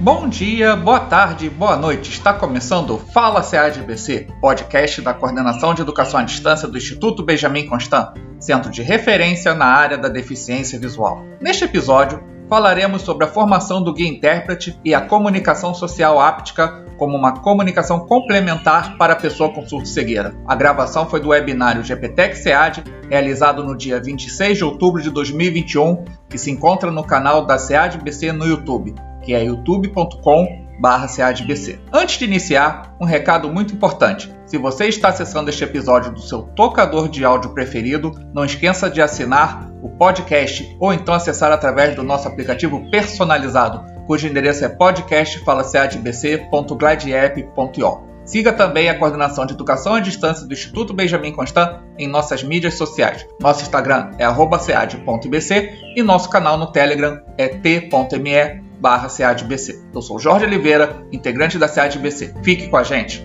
Bom dia, boa tarde, boa noite. Está começando o Fala CADBC, podcast da Coordenação de Educação à Distância do Instituto Benjamin Constant, centro de referência na área da deficiência visual. Neste episódio, falaremos sobre a formação do guia intérprete e a comunicação social áptica como uma comunicação complementar para a pessoa com surdo-cegueira. A gravação foi do webinário GPTEC SEAD, realizado no dia 26 de outubro de 2021, que se encontra no canal da SEAD-BC no YouTube que é youtube.com CADBC. Antes de iniciar, um recado muito importante. Se você está acessando este episódio do seu tocador de áudio preferido, não esqueça de assinar o podcast ou então acessar através do nosso aplicativo personalizado, cujo endereço é podcastfalacadbc.gladiapp.io. Siga também a coordenação de educação à distância do Instituto Benjamin Constant em nossas mídias sociais. Nosso Instagram é @cead.bc e nosso canal no Telegram é t.me barra SEADBC. Eu sou Jorge Oliveira, integrante da SEADBC. Fique com a gente!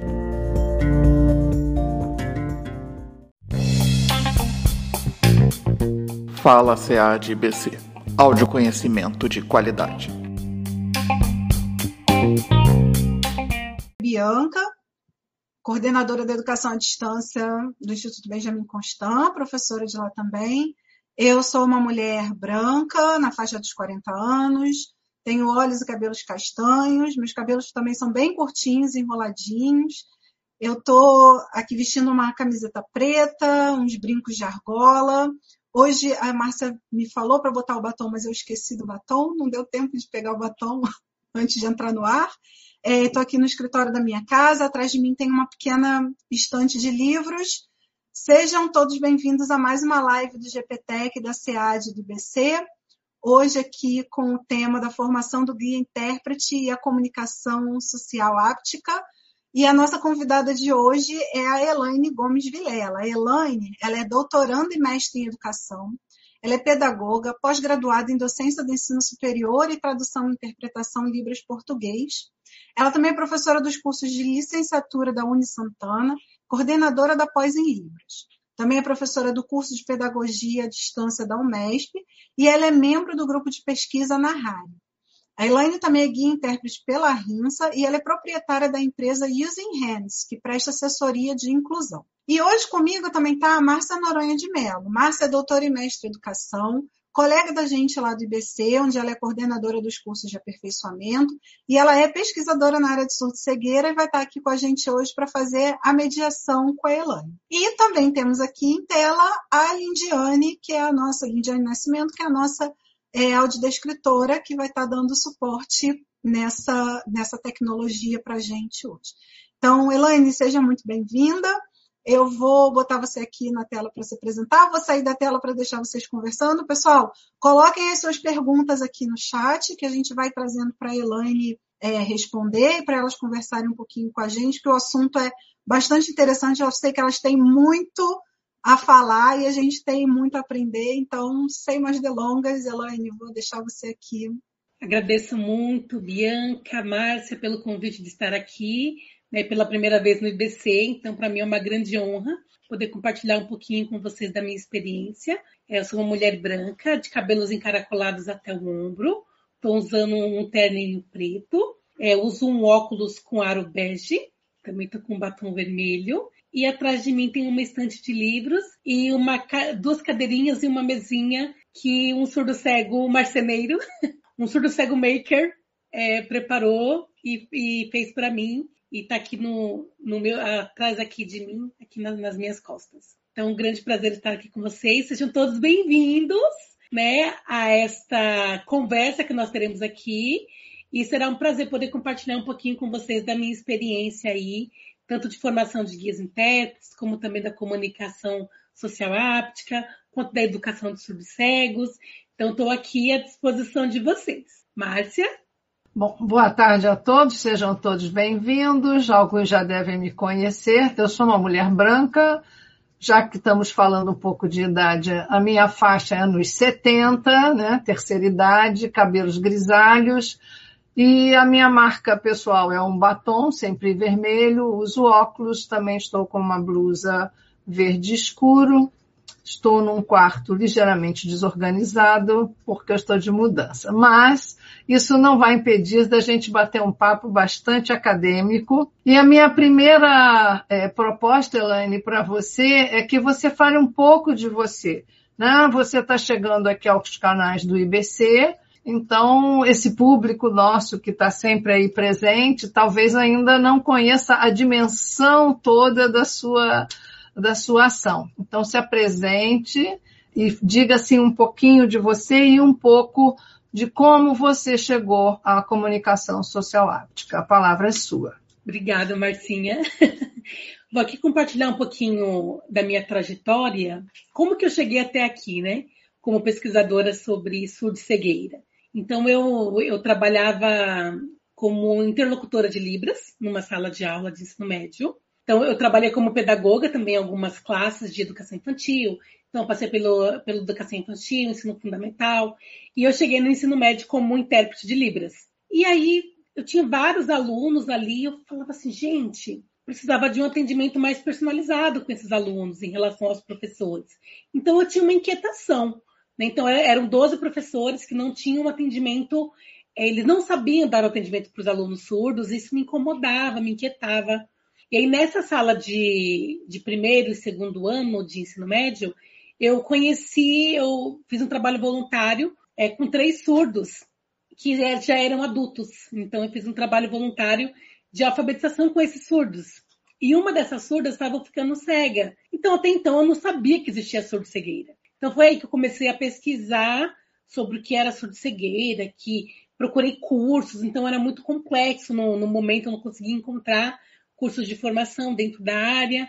Fala SEADBC. Áudio conhecimento de qualidade. Bianca, coordenadora da educação à distância do Instituto Benjamin Constant, professora de lá também. Eu sou uma mulher branca, na faixa dos 40 anos, tenho olhos e cabelos castanhos, meus cabelos também são bem curtinhos, enroladinhos. Eu tô aqui vestindo uma camiseta preta, uns brincos de argola. Hoje a Márcia me falou para botar o batom, mas eu esqueci do batom, não deu tempo de pegar o batom antes de entrar no ar. Estou é, aqui no escritório da minha casa, atrás de mim tem uma pequena estante de livros. Sejam todos bem-vindos a mais uma live do GPTEC, da SEAD do BC hoje aqui com o tema da formação do guia intérprete e a comunicação social áptica. E a nossa convidada de hoje é a Elaine Gomes Vilela. A Elaine, ela é doutoranda e mestre em educação. Ela é pedagoga, pós-graduada em docência do ensino superior e tradução e interpretação em Libras Português. Ela também é professora dos cursos de licenciatura da Uni Santana, coordenadora da pós em Libras. Também é professora do curso de Pedagogia à Distância da Unesp e ela é membro do grupo de pesquisa na RAI. A Elaine também é guia intérprete pela RINSA e ela é proprietária da empresa Using Hands, que presta assessoria de inclusão. E hoje comigo também está a Márcia Noronha de Mello. Márcia é doutora e mestre em educação, colega da gente lá do IBC, onde ela é coordenadora dos cursos de aperfeiçoamento, e ela é pesquisadora na área de surdo-cegueira e vai estar aqui com a gente hoje para fazer a mediação com a Elaine. E também temos aqui em tela a Lindiane, que é a nossa, Lindiane Nascimento, que é a nossa é, audiodescritora, que vai estar dando suporte nessa, nessa tecnologia para a gente hoje. Então, Elaine, seja muito bem-vinda. Eu vou botar você aqui na tela para se apresentar, vou sair da tela para deixar vocês conversando. Pessoal, coloquem as suas perguntas aqui no chat, que a gente vai trazendo para a Elaine é, responder para elas conversarem um pouquinho com a gente, que o assunto é bastante interessante. Eu sei que elas têm muito a falar e a gente tem muito a aprender. Então, sem mais delongas, Elaine, vou deixar você aqui. Agradeço muito, Bianca, Márcia, pelo convite de estar aqui né, pela primeira vez no IBC, então para mim é uma grande honra poder compartilhar um pouquinho com vocês da minha experiência. Eu sou uma mulher branca, de cabelos encaracolados até o ombro, estou usando um terninho preto, é, uso um óculos com aro bege, também estou com um batom vermelho, e atrás de mim tem uma estante de livros e uma, duas cadeirinhas e uma mesinha que um surdo cego marceneiro, um surdo cego maker, é, preparou e, e fez para mim e está aqui no, no meu, atrás aqui de mim, aqui nas, nas minhas costas. Então, um grande prazer estar aqui com vocês. Sejam todos bem-vindos, né, a esta conversa que nós teremos aqui. E será um prazer poder compartilhar um pouquinho com vocês da minha experiência aí, tanto de formação de guias intérpretes, como também da comunicação social áptica, quanto da educação de subcegos. Então, estou aqui à disposição de vocês. Márcia? Bom, boa tarde a todos, sejam todos bem-vindos. Alguns já devem me conhecer. Eu sou uma mulher branca, já que estamos falando um pouco de idade, a minha faixa é nos 70, né? Terceira idade, cabelos grisalhos. E a minha marca pessoal é um batom, sempre vermelho, uso óculos, também estou com uma blusa verde escuro. Estou num quarto ligeiramente desorganizado porque eu estou de mudança, mas isso não vai impedir da gente bater um papo bastante acadêmico. E a minha primeira é, proposta, Elaine, para você é que você fale um pouco de você. Né? Você está chegando aqui aos canais do IBC, então esse público nosso que está sempre aí presente, talvez ainda não conheça a dimensão toda da sua da sua ação. Então, se apresente e diga assim um pouquinho de você e um pouco de como você chegou à comunicação social áptica. A palavra é sua. Obrigada, Marcinha. Vou aqui compartilhar um pouquinho da minha trajetória, como que eu cheguei até aqui, né? Como pesquisadora sobre surdo cegueira. Então, eu, eu trabalhava como interlocutora de Libras numa sala de aula de ensino médio. Então, eu trabalhei como pedagoga também em algumas classes de educação infantil. Então, passei pelo, pelo educação infantil, ensino fundamental. E eu cheguei no ensino médio como intérprete de Libras. E aí, eu tinha vários alunos ali. Eu falava assim, gente, precisava de um atendimento mais personalizado com esses alunos em relação aos professores. Então, eu tinha uma inquietação. Né? Então, eram 12 professores que não tinham um atendimento, eles não sabiam dar o atendimento para os alunos surdos, isso me incomodava, me inquietava. E aí, nessa sala de, de primeiro e segundo ano de ensino médio, eu conheci, eu fiz um trabalho voluntário é, com três surdos, que é, já eram adultos. Então, eu fiz um trabalho voluntário de alfabetização com esses surdos. E uma dessas surdas estava ficando cega. Então, até então, eu não sabia que existia surdo-cegueira. Então, foi aí que eu comecei a pesquisar sobre o que era surdo-cegueira, que procurei cursos, então era muito complexo. No, no momento, eu não conseguia encontrar cursos de formação dentro da área.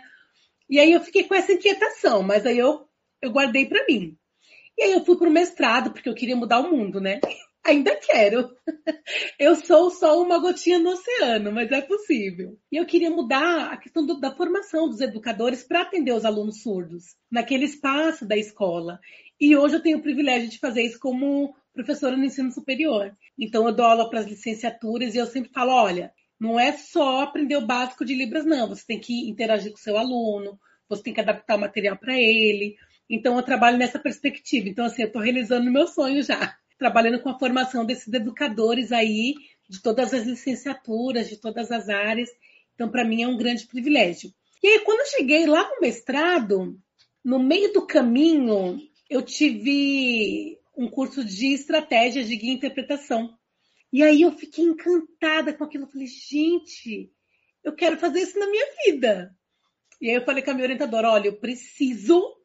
E aí eu fiquei com essa inquietação, mas aí eu, eu guardei para mim. E aí eu fui para o mestrado, porque eu queria mudar o mundo, né? Ainda quero. Eu sou só uma gotinha no oceano, mas é possível. E eu queria mudar a questão do, da formação dos educadores para atender os alunos surdos, naquele espaço da escola. E hoje eu tenho o privilégio de fazer isso como professora no ensino superior. Então eu dou aula para as licenciaturas e eu sempre falo, olha, não é só aprender o básico de Libras, não. Você tem que interagir com o seu aluno, você tem que adaptar o material para ele. Então, eu trabalho nessa perspectiva. Então, assim, eu estou realizando o meu sonho já. Trabalhando com a formação desses educadores aí, de todas as licenciaturas, de todas as áreas. Então, para mim, é um grande privilégio. E aí, quando eu cheguei lá no mestrado, no meio do caminho, eu tive um curso de estratégias de guia e interpretação. E aí eu fiquei encantada com aquilo. Eu falei, gente, eu quero fazer isso na minha vida. E aí eu falei com a minha orientadora, olha, eu preciso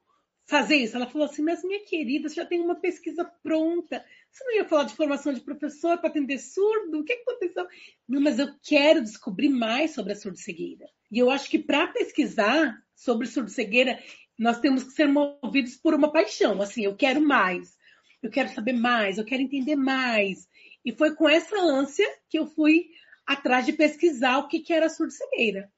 fazer isso. Ela falou assim, mas minha querida, você já tem uma pesquisa pronta. Você não ia falar de formação de professor para atender surdo? O que, aconteceu? Não, mas eu quero descobrir mais sobre a surdo-cegueira. E eu acho que para pesquisar sobre surdo-cegueira, nós temos que ser movidos por uma paixão. Assim, eu quero mais. Eu quero saber mais, eu quero entender mais. E foi com essa ânsia que eu fui atrás de pesquisar o que, que era surdo-cegueira.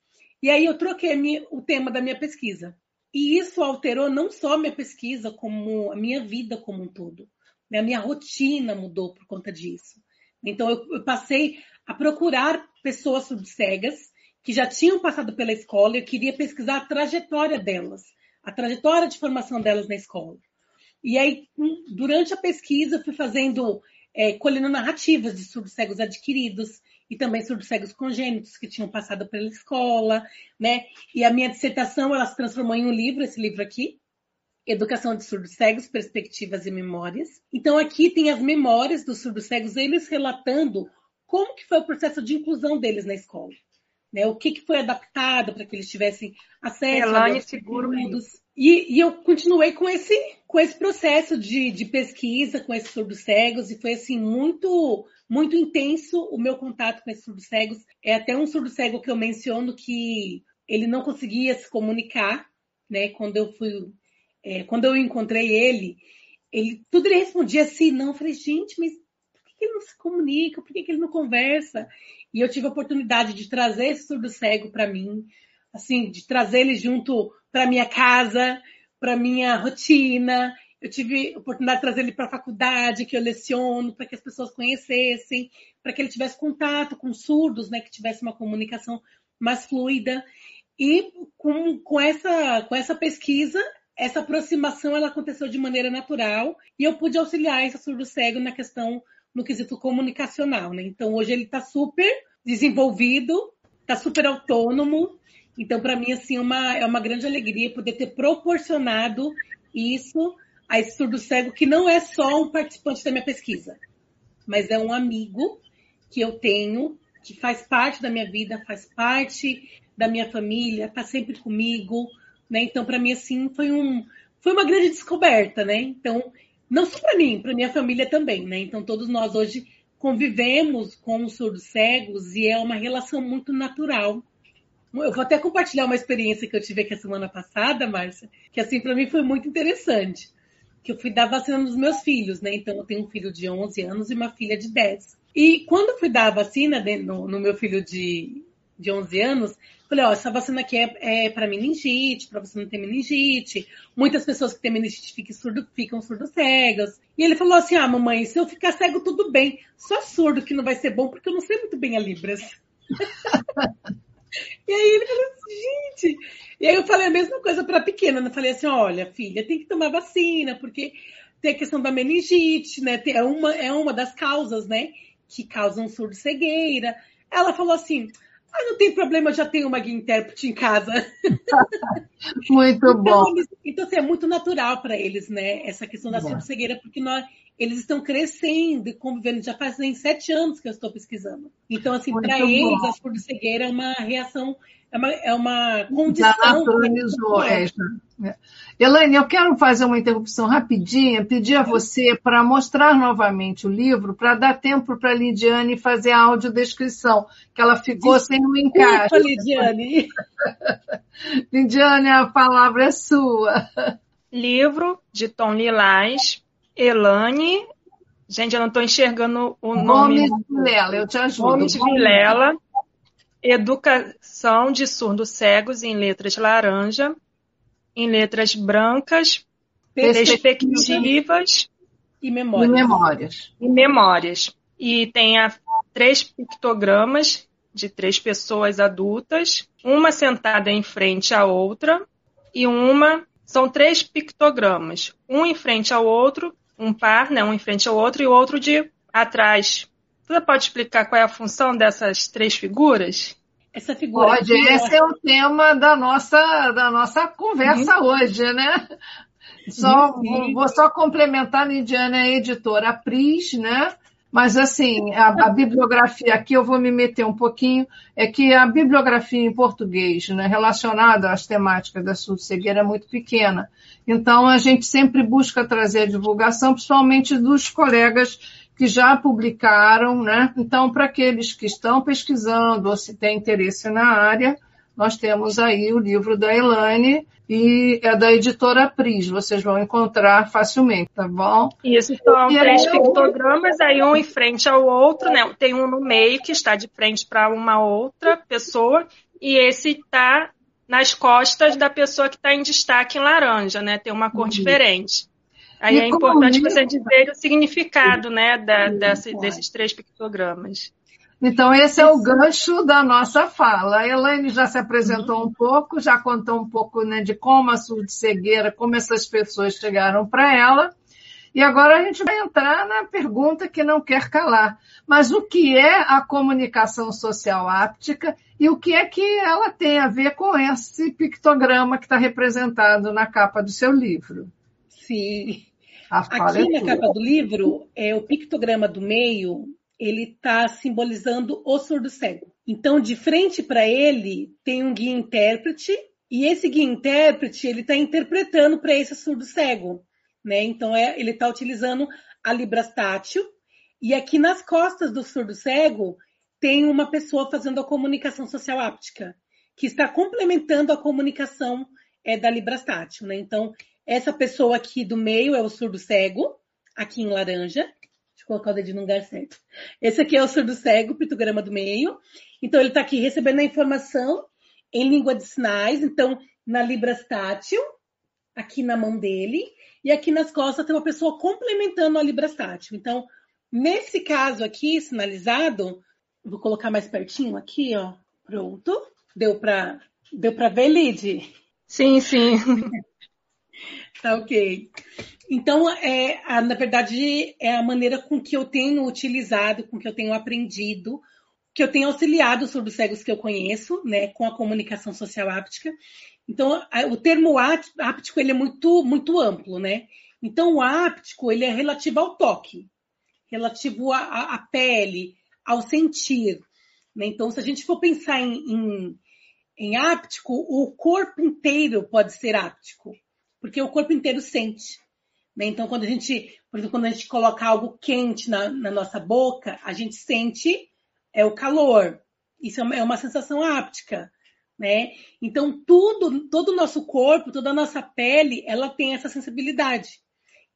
E aí eu troquei minha, o tema da minha pesquisa. E isso alterou não só a minha pesquisa, como a minha vida como um todo. Né? A minha rotina mudou por conta disso. Então eu, eu passei a procurar pessoas surdo-cegas que já tinham passado pela escola e eu queria pesquisar a trajetória delas, a trajetória de formação delas na escola. E aí, hum, durante a pesquisa, fui fazendo é, colhendo narrativas de surdos cegos adquiridos e também surdos cegos congênitos que tinham passado pela escola, né? E a minha dissertação ela se transformou em um livro, esse livro aqui, Educação de Surdos Cegos, Perspectivas e Memórias. Então aqui tem as memórias dos surdos cegos, eles relatando como que foi o processo de inclusão deles na escola. Né, o que, que foi adaptado para que eles tivessem acesso a seguro e, e, eu continuei com esse, com esse processo de, de pesquisa com esses surdos cegos e foi assim muito muito intenso o meu contato com esses surdos cegos. É até um surdo cego que eu menciono que ele não conseguia se comunicar, né? Quando eu fui, é, quando eu encontrei ele, ele tudo ele respondia assim, não. Eu falei, gente, mas que ele não se comunica? Por que ele não conversa? E eu tive a oportunidade de trazer esse surdo cego para mim, assim, de trazer ele junto para minha casa, para minha rotina. Eu tive a oportunidade de trazer ele para a faculdade, que eu leciono, para que as pessoas conhecessem, para que ele tivesse contato com surdos, né, que tivesse uma comunicação mais fluida. E com, com, essa, com essa pesquisa, essa aproximação ela aconteceu de maneira natural e eu pude auxiliar esse surdo cego na questão no quesito comunicacional, né? Então hoje ele está super desenvolvido, está super autônomo. Então para mim assim uma, é uma grande alegria poder ter proporcionado isso a esse surdo cego que não é só um participante da minha pesquisa, mas é um amigo que eu tenho que faz parte da minha vida, faz parte da minha família, está sempre comigo, né? Então, para mim, assim, foi, um, foi uma grande descoberta, né? Então, não só para mim, para minha família também, né? Então, todos nós hoje convivemos com os surdos cegos e é uma relação muito natural. Eu vou até compartilhar uma experiência que eu tive aqui a semana passada, Márcia, que assim para mim foi muito interessante. Que eu fui dar vacina nos meus filhos, né? Então eu tenho um filho de 11 anos e uma filha de 10. E quando eu fui dar a vacina né, no, no meu filho de, de 11 anos, falei, ó, essa vacina aqui é, é para meningite, para você não ter meningite. Muitas pessoas que têm meningite ficam, surdo, ficam surdo-cegas. E ele falou assim, ah, mamãe, se eu ficar cego, tudo bem. Só surdo que não vai ser bom, porque eu não sei muito bem a Libras. e aí ele falou assim, gente... E aí eu falei a mesma coisa para a pequena, né? Falei assim, olha, filha, tem que tomar vacina, porque tem a questão da meningite, né? É uma, é uma das causas, né? que causam surdo-cegueira. Ela falou assim: ah, não tem problema, eu já tenho uma guia intérprete em casa. Muito então, bom. Eles, então, assim, é muito natural para eles, né? Essa questão da surdo-cegueira, porque nós, eles estão crescendo e convivendo. Já fazem sete anos que eu estou pesquisando. Então, assim, para eles, a surdo-cegueira é uma reação é uma, é uma condição. Já naturalizou, é, Elaine, eu quero fazer uma interrupção rapidinha, pedir a você para mostrar novamente o livro, para dar tempo para a Lidiane fazer a audiodescrição, que ela ficou Desculpa, sem o encaixe. Lidiane. Lidiane, a palavra é sua. Livro de Tom Lilás, Elane. Gente, eu não estou enxergando o nome. Gomes Vilela, eu te ajudo. Gomes Vilela. Educação de surdos cegos em letras laranja, em letras brancas, perspectivas e memórias. E memórias. E, memórias. e tem a, três pictogramas de três pessoas adultas, uma sentada em frente à outra e uma são três pictogramas, um em frente ao outro, um par, né, um em frente ao outro e o outro de atrás você pode explicar qual é a função dessas três figuras? Essa figura. Pode, aqui, esse é o tema da nossa, da nossa conversa uhum. hoje, né? Só, vou, vou, só complementar, Lidiane é editora Pris, né? Mas, assim, a, a, bibliografia aqui, eu vou me meter um pouquinho, é que a bibliografia em português, né, relacionada às temáticas da surdo-cegueira, é muito pequena. Então, a gente sempre busca trazer a divulgação, principalmente dos colegas que já publicaram, né? Então, para aqueles que estão pesquisando ou se têm interesse na área, nós temos aí o livro da Elane e é da editora Pris, vocês vão encontrar facilmente, tá bom? Isso, são e três pictogramas, aí um em frente ao outro, né? Tem um no meio que está de frente para uma outra pessoa, e esse está nas costas da pessoa que está em destaque em laranja, né? Tem uma cor uhum. diferente. Aí e é importante você dizer o significado né, da, desse, desses três pictogramas. Então, esse é o gancho da nossa fala. A Elaine já se apresentou uhum. um pouco, já contou um pouco né, de como a surdo-cegueira, como essas pessoas chegaram para ela. E agora a gente vai entrar na pergunta que não quer calar. Mas o que é a comunicação social áptica e o que é que ela tem a ver com esse pictograma que está representado na capa do seu livro? Sim. Aqui é na capa do livro, é, o pictograma do meio, ele está simbolizando o surdo cego. Então, de frente para ele, tem um guia intérprete, e esse guia intérprete, ele está interpretando para esse surdo cego. Né? Então, é, ele está utilizando a Libras tátil, e aqui nas costas do surdo cego, tem uma pessoa fazendo a comunicação social áptica, que está complementando a comunicação é, da Libras tátil. Né? Então, essa pessoa aqui do meio é o surdo cego, aqui em laranja. Deixa eu colocar o dedinho no lugar certo. Esse aqui é o surdo cego, pictograma do meio. Então, ele está aqui recebendo a informação em língua de sinais. Então, na Libras tátil, aqui na mão dele. E aqui nas costas tem uma pessoa complementando a Libras tátil. Então, nesse caso aqui, sinalizado, vou colocar mais pertinho aqui, ó. Pronto. Deu para deu para ver, Lid? Sim, sim. Tá ok. Então, é, a, na verdade, é a maneira com que eu tenho utilizado, com que eu tenho aprendido, que eu tenho auxiliado sobre os cegos que eu conheço, né, com a comunicação social áptica. Então, a, o termo áptico ele é muito, muito amplo, né? Então, o áptico ele é relativo ao toque, relativo à, pele, ao sentir. Né? Então, se a gente for pensar em, em, em áptico, o corpo inteiro pode ser áptico, porque o corpo inteiro sente. Né? Então, quando a gente, por exemplo, quando a gente coloca algo quente na, na nossa boca, a gente sente é o calor. Isso é uma, é uma sensação áptica. Né? Então, tudo, todo o nosso corpo, toda a nossa pele, ela tem essa sensibilidade.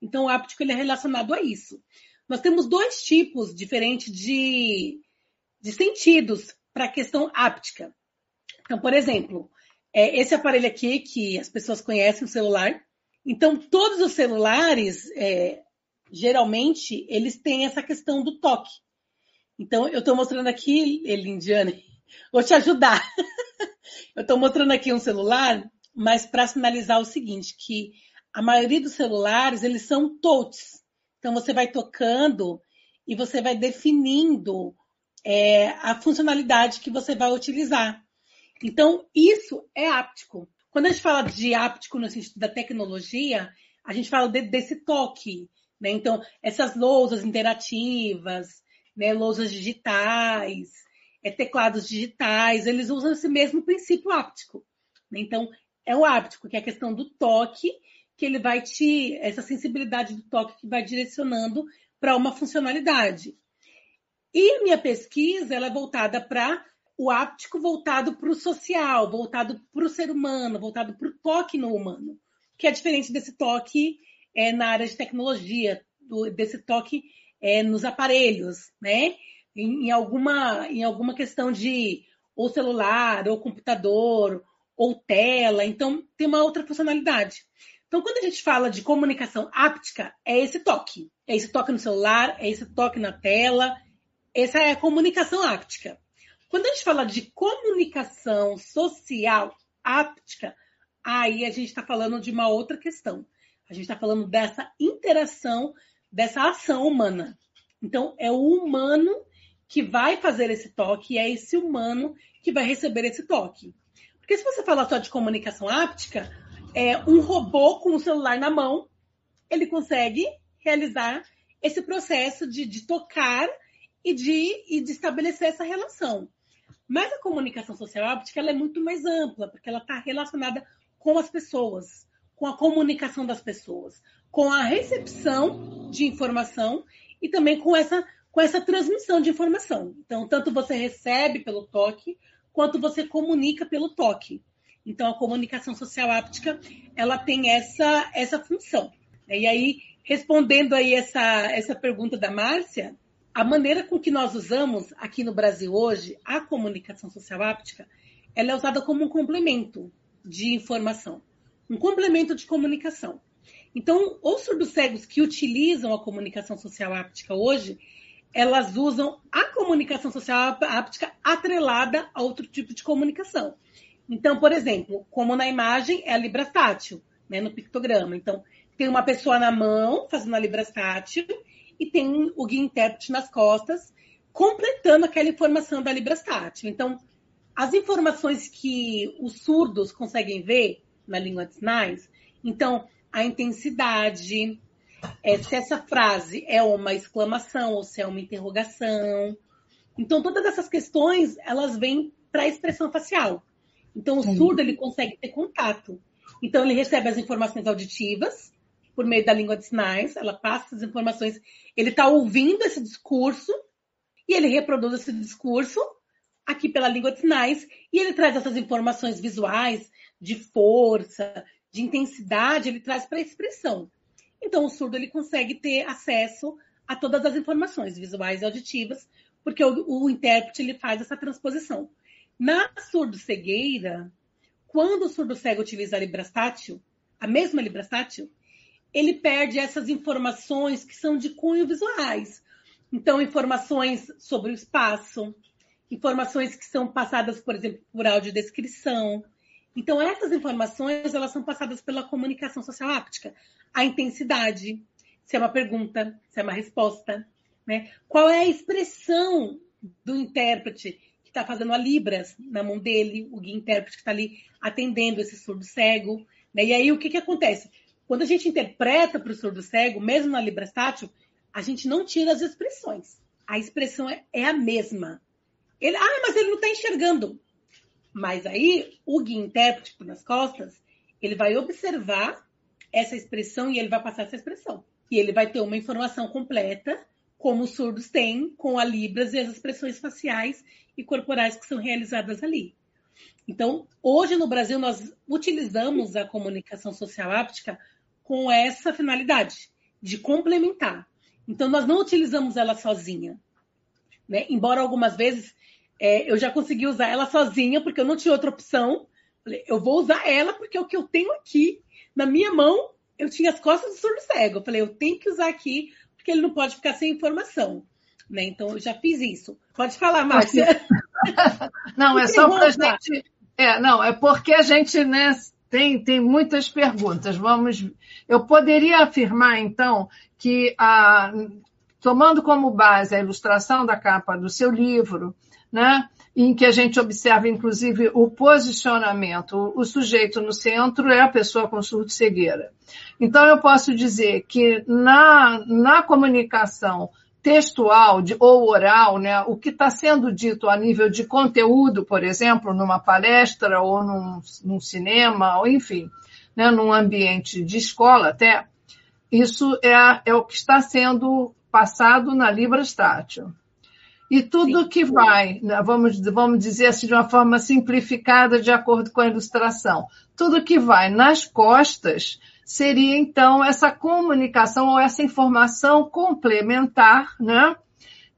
Então, o áptico ele é relacionado a isso. Nós temos dois tipos diferentes de, de sentidos para a questão áptica. Então, por exemplo, é esse aparelho aqui que as pessoas conhecem, o celular. Então, todos os celulares, é, geralmente, eles têm essa questão do toque. Então, eu estou mostrando aqui, Elindiane, vou te ajudar. eu estou mostrando aqui um celular, mas para sinalizar o seguinte, que a maioria dos celulares, eles são touches. Então, você vai tocando e você vai definindo é, a funcionalidade que você vai utilizar. Então, isso é áptico. Quando a gente fala de áptico no sentido da tecnologia, a gente fala de, desse toque. Né? Então, essas lousas interativas, né? lousas digitais, é, teclados digitais, eles usam esse mesmo princípio áptico. Né? Então, é o áptico, que é a questão do toque, que ele vai te. essa sensibilidade do toque que vai direcionando para uma funcionalidade. E minha pesquisa ela é voltada para o áptico voltado para o social, voltado para o ser humano, voltado para o toque no humano, que é diferente desse toque é, na área de tecnologia, do, desse toque é, nos aparelhos, né? Em, em, alguma, em alguma questão de ou celular, ou computador, ou tela, então tem uma outra funcionalidade. Então, quando a gente fala de comunicação áptica, é esse toque. É esse toque no celular, é esse toque na tela. Essa é a comunicação áptica. Quando a gente fala de comunicação social áptica, aí a gente está falando de uma outra questão. A gente está falando dessa interação, dessa ação humana. Então, é o humano que vai fazer esse toque e é esse humano que vai receber esse toque. Porque se você falar só de comunicação áptica, é, um robô com o celular na mão, ele consegue realizar esse processo de, de tocar e de, e de estabelecer essa relação. Mas a comunicação social áptica ela é muito mais ampla, porque ela está relacionada com as pessoas, com a comunicação das pessoas, com a recepção de informação e também com essa, com essa transmissão de informação. Então, tanto você recebe pelo toque, quanto você comunica pelo toque. Então, a comunicação social áptica, ela tem essa, essa função. E aí, respondendo aí essa, essa pergunta da Márcia, a maneira com que nós usamos aqui no Brasil hoje a comunicação social áptica, ela é usada como um complemento de informação, um complemento de comunicação. Então, os surdos cegos que utilizam a comunicação social áptica hoje, elas usam a comunicação social áptica atrelada a outro tipo de comunicação. Então, por exemplo, como na imagem é a librastátil, né, no pictograma. Então, tem uma pessoa na mão fazendo a librastátil e tem o guia intérprete nas costas, completando aquela informação da librastátil. Então, as informações que os surdos conseguem ver na língua de sinais, então, a intensidade, é, se essa frase é uma exclamação ou se é uma interrogação. Então, todas essas questões, elas vêm para a expressão facial. Então, o surdo ele consegue ter contato. Então, ele recebe as informações auditivas por meio da língua de sinais, ela passa as informações, ele está ouvindo esse discurso e ele reproduz esse discurso aqui pela língua de sinais e ele traz essas informações visuais de força, de intensidade, ele traz para a expressão. Então, o surdo ele consegue ter acesso a todas as informações visuais e auditivas, porque o, o intérprete ele faz essa transposição. Na surdo-cegueira, quando o surdo-cego utiliza a librastátil, a mesma librastátil, ele perde essas informações que são de cunho visuais. Então, informações sobre o espaço, informações que são passadas, por exemplo, por audiodescrição, Então, essas informações, elas são passadas pela comunicação social áptica. A intensidade, se é uma pergunta, se é uma resposta, né? Qual é a expressão do intérprete que está fazendo a Libras na mão dele, o guia intérprete que está ali atendendo esse surdo cego. Né? E aí o que, que acontece? Quando a gente interpreta para o surdo cego, mesmo na Libras tátil, a gente não tira as expressões. A expressão é, é a mesma. Ele, ah, mas ele não está enxergando. Mas aí o guia intérprete nas costas, ele vai observar essa expressão e ele vai passar essa expressão. E ele vai ter uma informação completa como os surdos têm com a Libras e as expressões faciais e corporais que são realizadas ali. Então, hoje no Brasil, nós utilizamos a comunicação social áptica com essa finalidade, de complementar. Então, nós não utilizamos ela sozinha. Né? Embora algumas vezes é, eu já consegui usar ela sozinha, porque eu não tinha outra opção. Eu vou usar ela porque é o que eu tenho aqui na minha mão. Eu tinha as costas do surdo cego. Eu falei, eu tenho que usar aqui porque ele não pode ficar sem informação. Né? Então, eu já fiz isso. Pode falar, Márcia. não, é só para a gente. É, não, é porque a gente né, tem, tem muitas perguntas. Vamos. Eu poderia afirmar, então, que a, tomando como base a ilustração da capa do seu livro, né, em que a gente observa, inclusive, o posicionamento. O, sujeito no centro é a pessoa com surdo-cegueira. Então, eu posso dizer que na, na comunicação textual de, ou oral, né, o que está sendo dito a nível de conteúdo, por exemplo, numa palestra ou num, num cinema, ou enfim, né, num ambiente de escola até, isso é, é o que está sendo passado na Libras Tátil. E tudo Sim. que vai, né, vamos, vamos dizer assim de uma forma simplificada, de acordo com a ilustração, tudo que vai nas costas seria então essa comunicação ou essa informação complementar, né?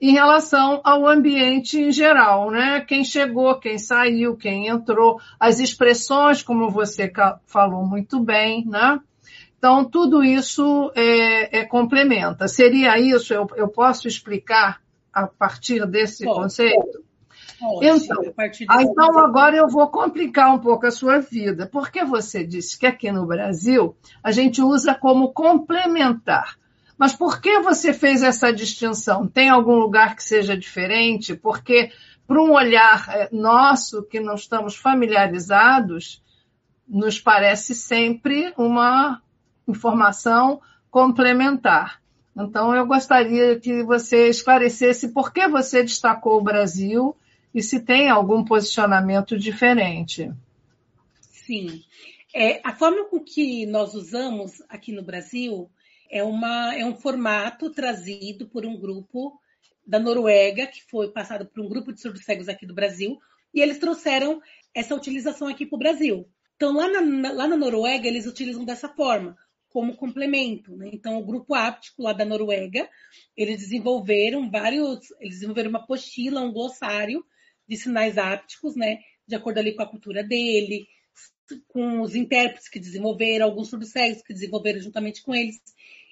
Em relação ao ambiente em geral, né? Quem chegou, quem saiu, quem entrou, as expressões, como você falou muito bem, né? Então, tudo isso é, é complementa. Seria isso? Eu, eu posso explicar a partir desse Pode. conceito? Pode. Então, ah, então agora eu vou complicar um pouco a sua vida, porque você disse que aqui no Brasil a gente usa como complementar. Mas por que você fez essa distinção? Tem algum lugar que seja diferente? Porque, para um olhar eh, nosso, que não estamos familiarizados, nos parece sempre uma informação complementar. Então, eu gostaria que você esclarecesse por que você destacou o Brasil e se tem algum posicionamento diferente. Sim. É, a forma com que nós usamos aqui no Brasil é, uma, é um formato trazido por um grupo da Noruega, que foi passado por um grupo de surdos cegos aqui do Brasil, e eles trouxeram essa utilização aqui para o Brasil. Então, lá na, lá na Noruega, eles utilizam dessa forma como complemento. Né? Então, o grupo áptico lá da Noruega, eles desenvolveram vários, eles desenvolveram uma apostila, um glossário de sinais ápticos, né? De acordo ali com a cultura dele, com os intérpretes que desenvolveram, alguns surdos-cegos que desenvolveram juntamente com eles.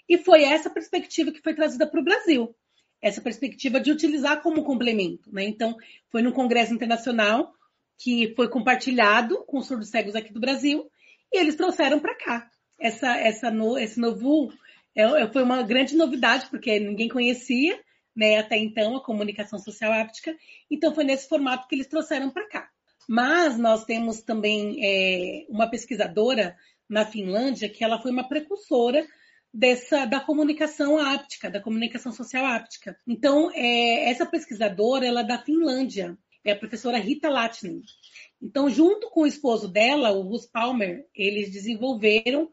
E foi essa perspectiva que foi trazida para o Brasil. Essa perspectiva de utilizar como complemento, né? Então, foi no Congresso Internacional que foi compartilhado com os surdos-cegos aqui do Brasil e eles trouxeram para cá essa, essa no, esse novo é, é, foi uma grande novidade, porque ninguém conhecia né, até então a comunicação social áptica, então foi nesse formato que eles trouxeram para cá. Mas nós temos também é, uma pesquisadora na Finlândia que ela foi uma precursora dessa da comunicação áptica, da comunicação social áptica. Então, é, essa pesquisadora ela é da Finlândia, é a professora Rita Latinen. Então, junto com o esposo dela, o Russ Palmer, eles desenvolveram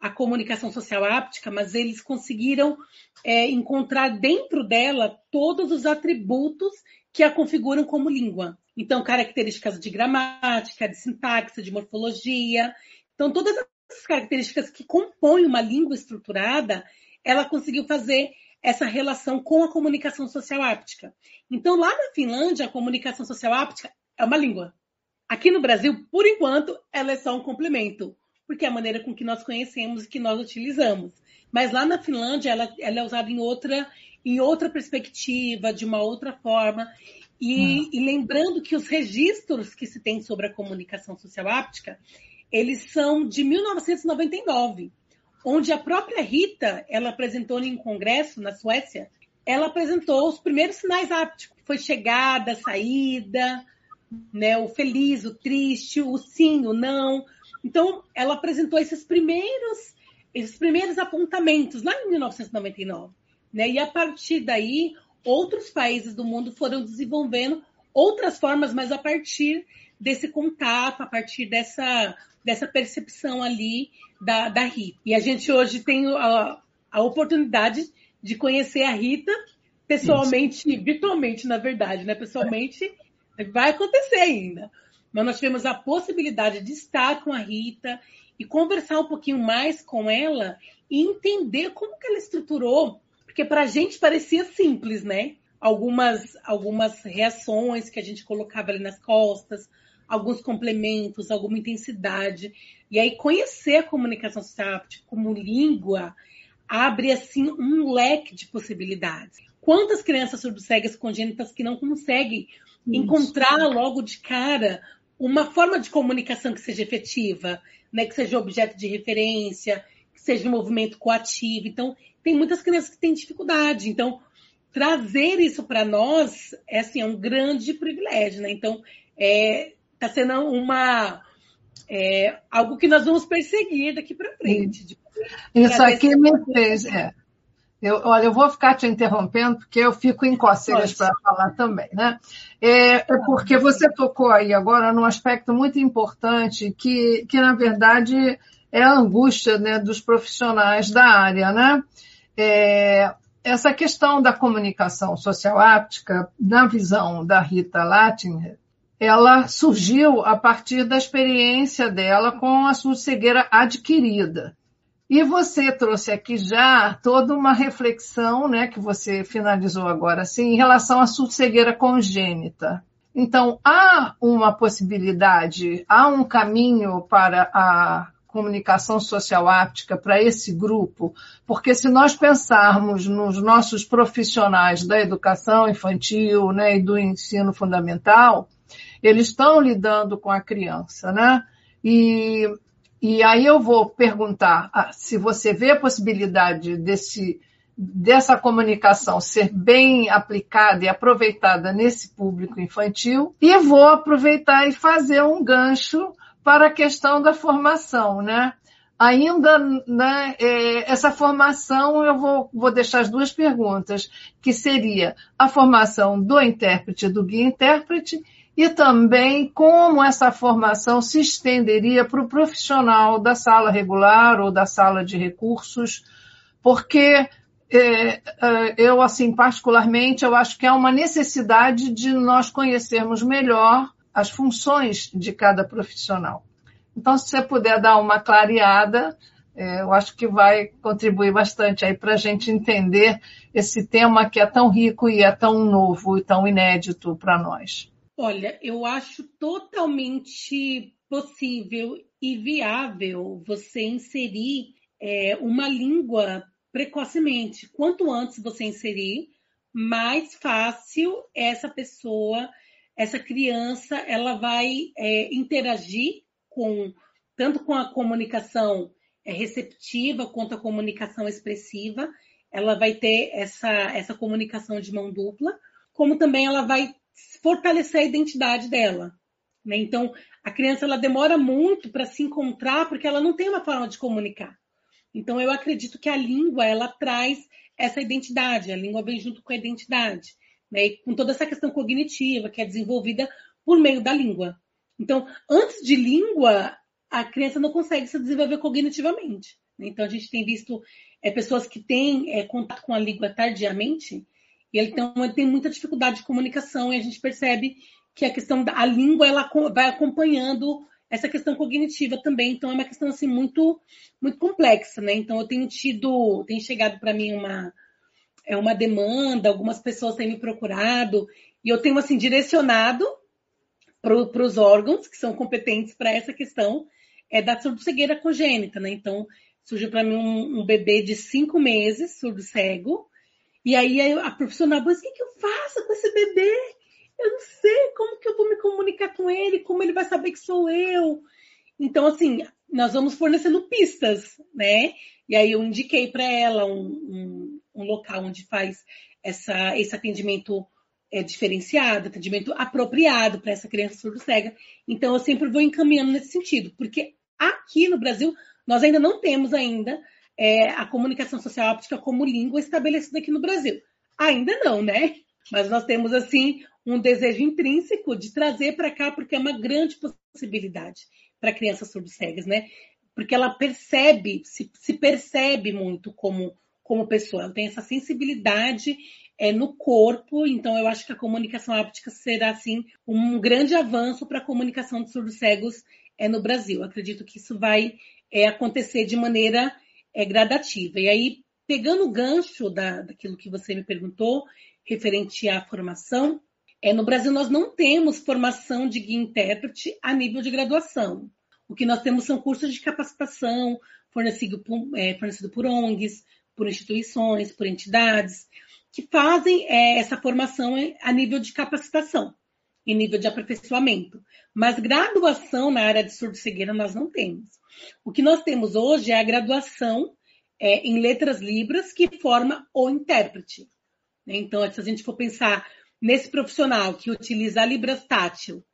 a comunicação social áptica, mas eles conseguiram é, encontrar dentro dela todos os atributos que a configuram como língua. Então, características de gramática, de sintaxe, de morfologia. Então, todas as características que compõem uma língua estruturada, ela conseguiu fazer essa relação com a comunicação social áptica. Então, lá na Finlândia, a comunicação social áptica é uma língua. Aqui no Brasil, por enquanto, ela é só um complemento porque é a maneira com que nós conhecemos e que nós utilizamos. mas lá na Finlândia ela, ela é usada em outra, em outra perspectiva, de uma outra forma. E, hum. e, lembrando que os registros que se tem sobre a comunicação social áptica, eles são de 1999, onde a própria Rita, ela apresentou em um congresso na Suécia, ela apresentou os primeiros sinais ápticos. Foi chegada, saída, né, o feliz, o triste, o sim, o não. Então, ela apresentou esses primeiros, esses primeiros apontamentos lá em 1999. Né? E a partir daí, outros países do mundo foram desenvolvendo outras formas, mas a partir desse contato, a partir dessa, dessa percepção ali da, da Rita. E a gente hoje tem a, a oportunidade de conhecer a Rita pessoalmente, Isso. virtualmente, na verdade, né? Pessoalmente, vai acontecer ainda. Mas nós tivemos a possibilidade de estar com a Rita e conversar um pouquinho mais com ela e entender como que ela estruturou, porque para a gente parecia simples, né? Algumas, algumas reações que a gente colocava ali nas costas, alguns complementos, alguma intensidade. E aí conhecer a comunicação social como língua abre assim um leque de possibilidades. Quantas crianças surdo-cegas congênitas que não conseguem Isso. encontrar logo de cara uma forma de comunicação que seja efetiva, né, que seja objeto de referência, que seja um movimento coativo. Então, tem muitas crianças que têm dificuldade. Então, trazer isso para nós é, assim, é um grande privilégio. Né? Então, está é, tá sendo uma, é, algo que nós vamos perseguir daqui para frente. Isso aqui me fez. É. Eu, olha, eu vou ficar te interrompendo, porque eu fico em cócegas para falar também, né? É, é, porque você tocou aí agora num aspecto muito importante, que, que na verdade é a angústia né, dos profissionais da área, né? É, essa questão da comunicação social áptica, na visão da Rita Latinger, ela surgiu a partir da experiência dela com a sua cegueira adquirida. E você trouxe aqui já toda uma reflexão, né, que você finalizou agora, assim, em relação à cegueira congênita. Então, há uma possibilidade, há um caminho para a comunicação social áptica para esse grupo, porque se nós pensarmos nos nossos profissionais da educação infantil né, e do ensino fundamental, eles estão lidando com a criança, né? E e aí eu vou perguntar ah, se você vê a possibilidade desse, dessa comunicação ser bem aplicada e aproveitada nesse público infantil, e vou aproveitar e fazer um gancho para a questão da formação, né? Ainda né, é, essa formação, eu vou, vou deixar as duas perguntas, que seria a formação do intérprete, do guia intérprete, e também como essa formação se estenderia para o profissional da sala regular ou da sala de recursos, porque é, é, eu, assim, particularmente, eu acho que há uma necessidade de nós conhecermos melhor as funções de cada profissional. Então, se você puder dar uma clareada, é, eu acho que vai contribuir bastante aí para a gente entender esse tema que é tão rico e é tão novo e tão inédito para nós. Olha, eu acho totalmente possível e viável você inserir é, uma língua precocemente. Quanto antes você inserir, mais fácil essa pessoa, essa criança, ela vai é, interagir com tanto com a comunicação é, receptiva quanto a comunicação expressiva. Ela vai ter essa, essa comunicação de mão dupla, como também ela vai fortalecer a identidade dela. Né? Então, a criança ela demora muito para se encontrar porque ela não tem uma forma de comunicar. Então, eu acredito que a língua ela traz essa identidade, a língua vem junto com a identidade, né? E com toda essa questão cognitiva que é desenvolvida por meio da língua. Então, antes de língua, a criança não consegue se desenvolver cognitivamente. Né? Então, a gente tem visto é, pessoas que têm é, contato com a língua tardiamente, e ele tem, ele tem muita dificuldade de comunicação e a gente percebe que a questão da a língua ela vai acompanhando essa questão cognitiva também, então é uma questão assim muito muito complexa, né? Então eu tenho tido, tem chegado para mim uma é uma demanda, algumas pessoas têm me procurado e eu tenho assim direcionado para os órgãos que são competentes para essa questão é da cegueira congênita, né? Então surgiu para mim um, um, bebê de cinco meses, surdo cego. E aí a profissional, mas o que, que eu faço com esse bebê? Eu não sei como que eu vou me comunicar com ele, como ele vai saber que sou eu. Então, assim, nós vamos fornecendo pistas, né? E aí eu indiquei para ela um, um, um, local onde faz essa, esse atendimento é, diferenciado, atendimento apropriado para essa criança surdo-cega. Então, eu sempre vou encaminhando nesse sentido, porque aqui no Brasil nós ainda não temos ainda é, a comunicação social óptica como língua estabelecida aqui no Brasil. Ainda não, né? Mas nós temos, assim, um desejo intrínseco de trazer para cá, porque é uma grande possibilidade para crianças surdo-cegas, né? Porque ela percebe, se, se, percebe muito como, como pessoa, ela tem essa sensibilidade é, no corpo, então eu acho que a comunicação óptica será, assim, um grande avanço para a comunicação de surdos-cegos é, no Brasil. acredito que isso vai é, acontecer de maneira é, gradativa. E aí, pegando o gancho da, daquilo que você me perguntou, referente à formação, é, no Brasil nós não temos formação de guia intérprete a nível de graduação. O que nós temos são cursos de capacitação fornecido por, é, fornecido por ONGs, por instituições, por entidades, que fazem é, essa formação a nível de capacitação, em nível de aperfeiçoamento. Mas graduação na área de surdo-cegueira nós não temos. O que nós temos hoje é a graduação é, em letras libras que forma o intérprete. Então, se a gente for pensar nesse profissional que utiliza a Libras tátil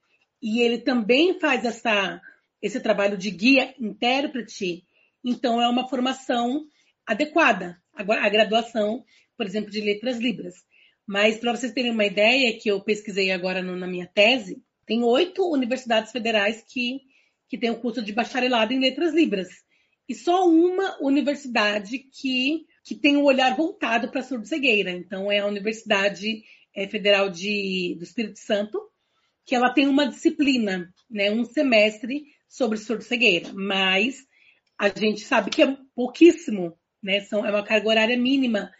e ele também faz essa, esse trabalho de guia intérprete, então é uma formação adequada, a graduação, por exemplo, de letras libras. Mas para vocês terem uma ideia, que eu pesquisei agora no, na minha tese, tem oito universidades federais que, que têm o curso de bacharelado em letras libras. E só uma universidade que, que tem o um olhar voltado para a surdo-cegueira. Então, é a Universidade é, Federal de, do Espírito Santo, que ela tem uma disciplina, né, um semestre sobre surdo-cegueira, mas a gente sabe que é pouquíssimo, né, são, é uma carga horária mínima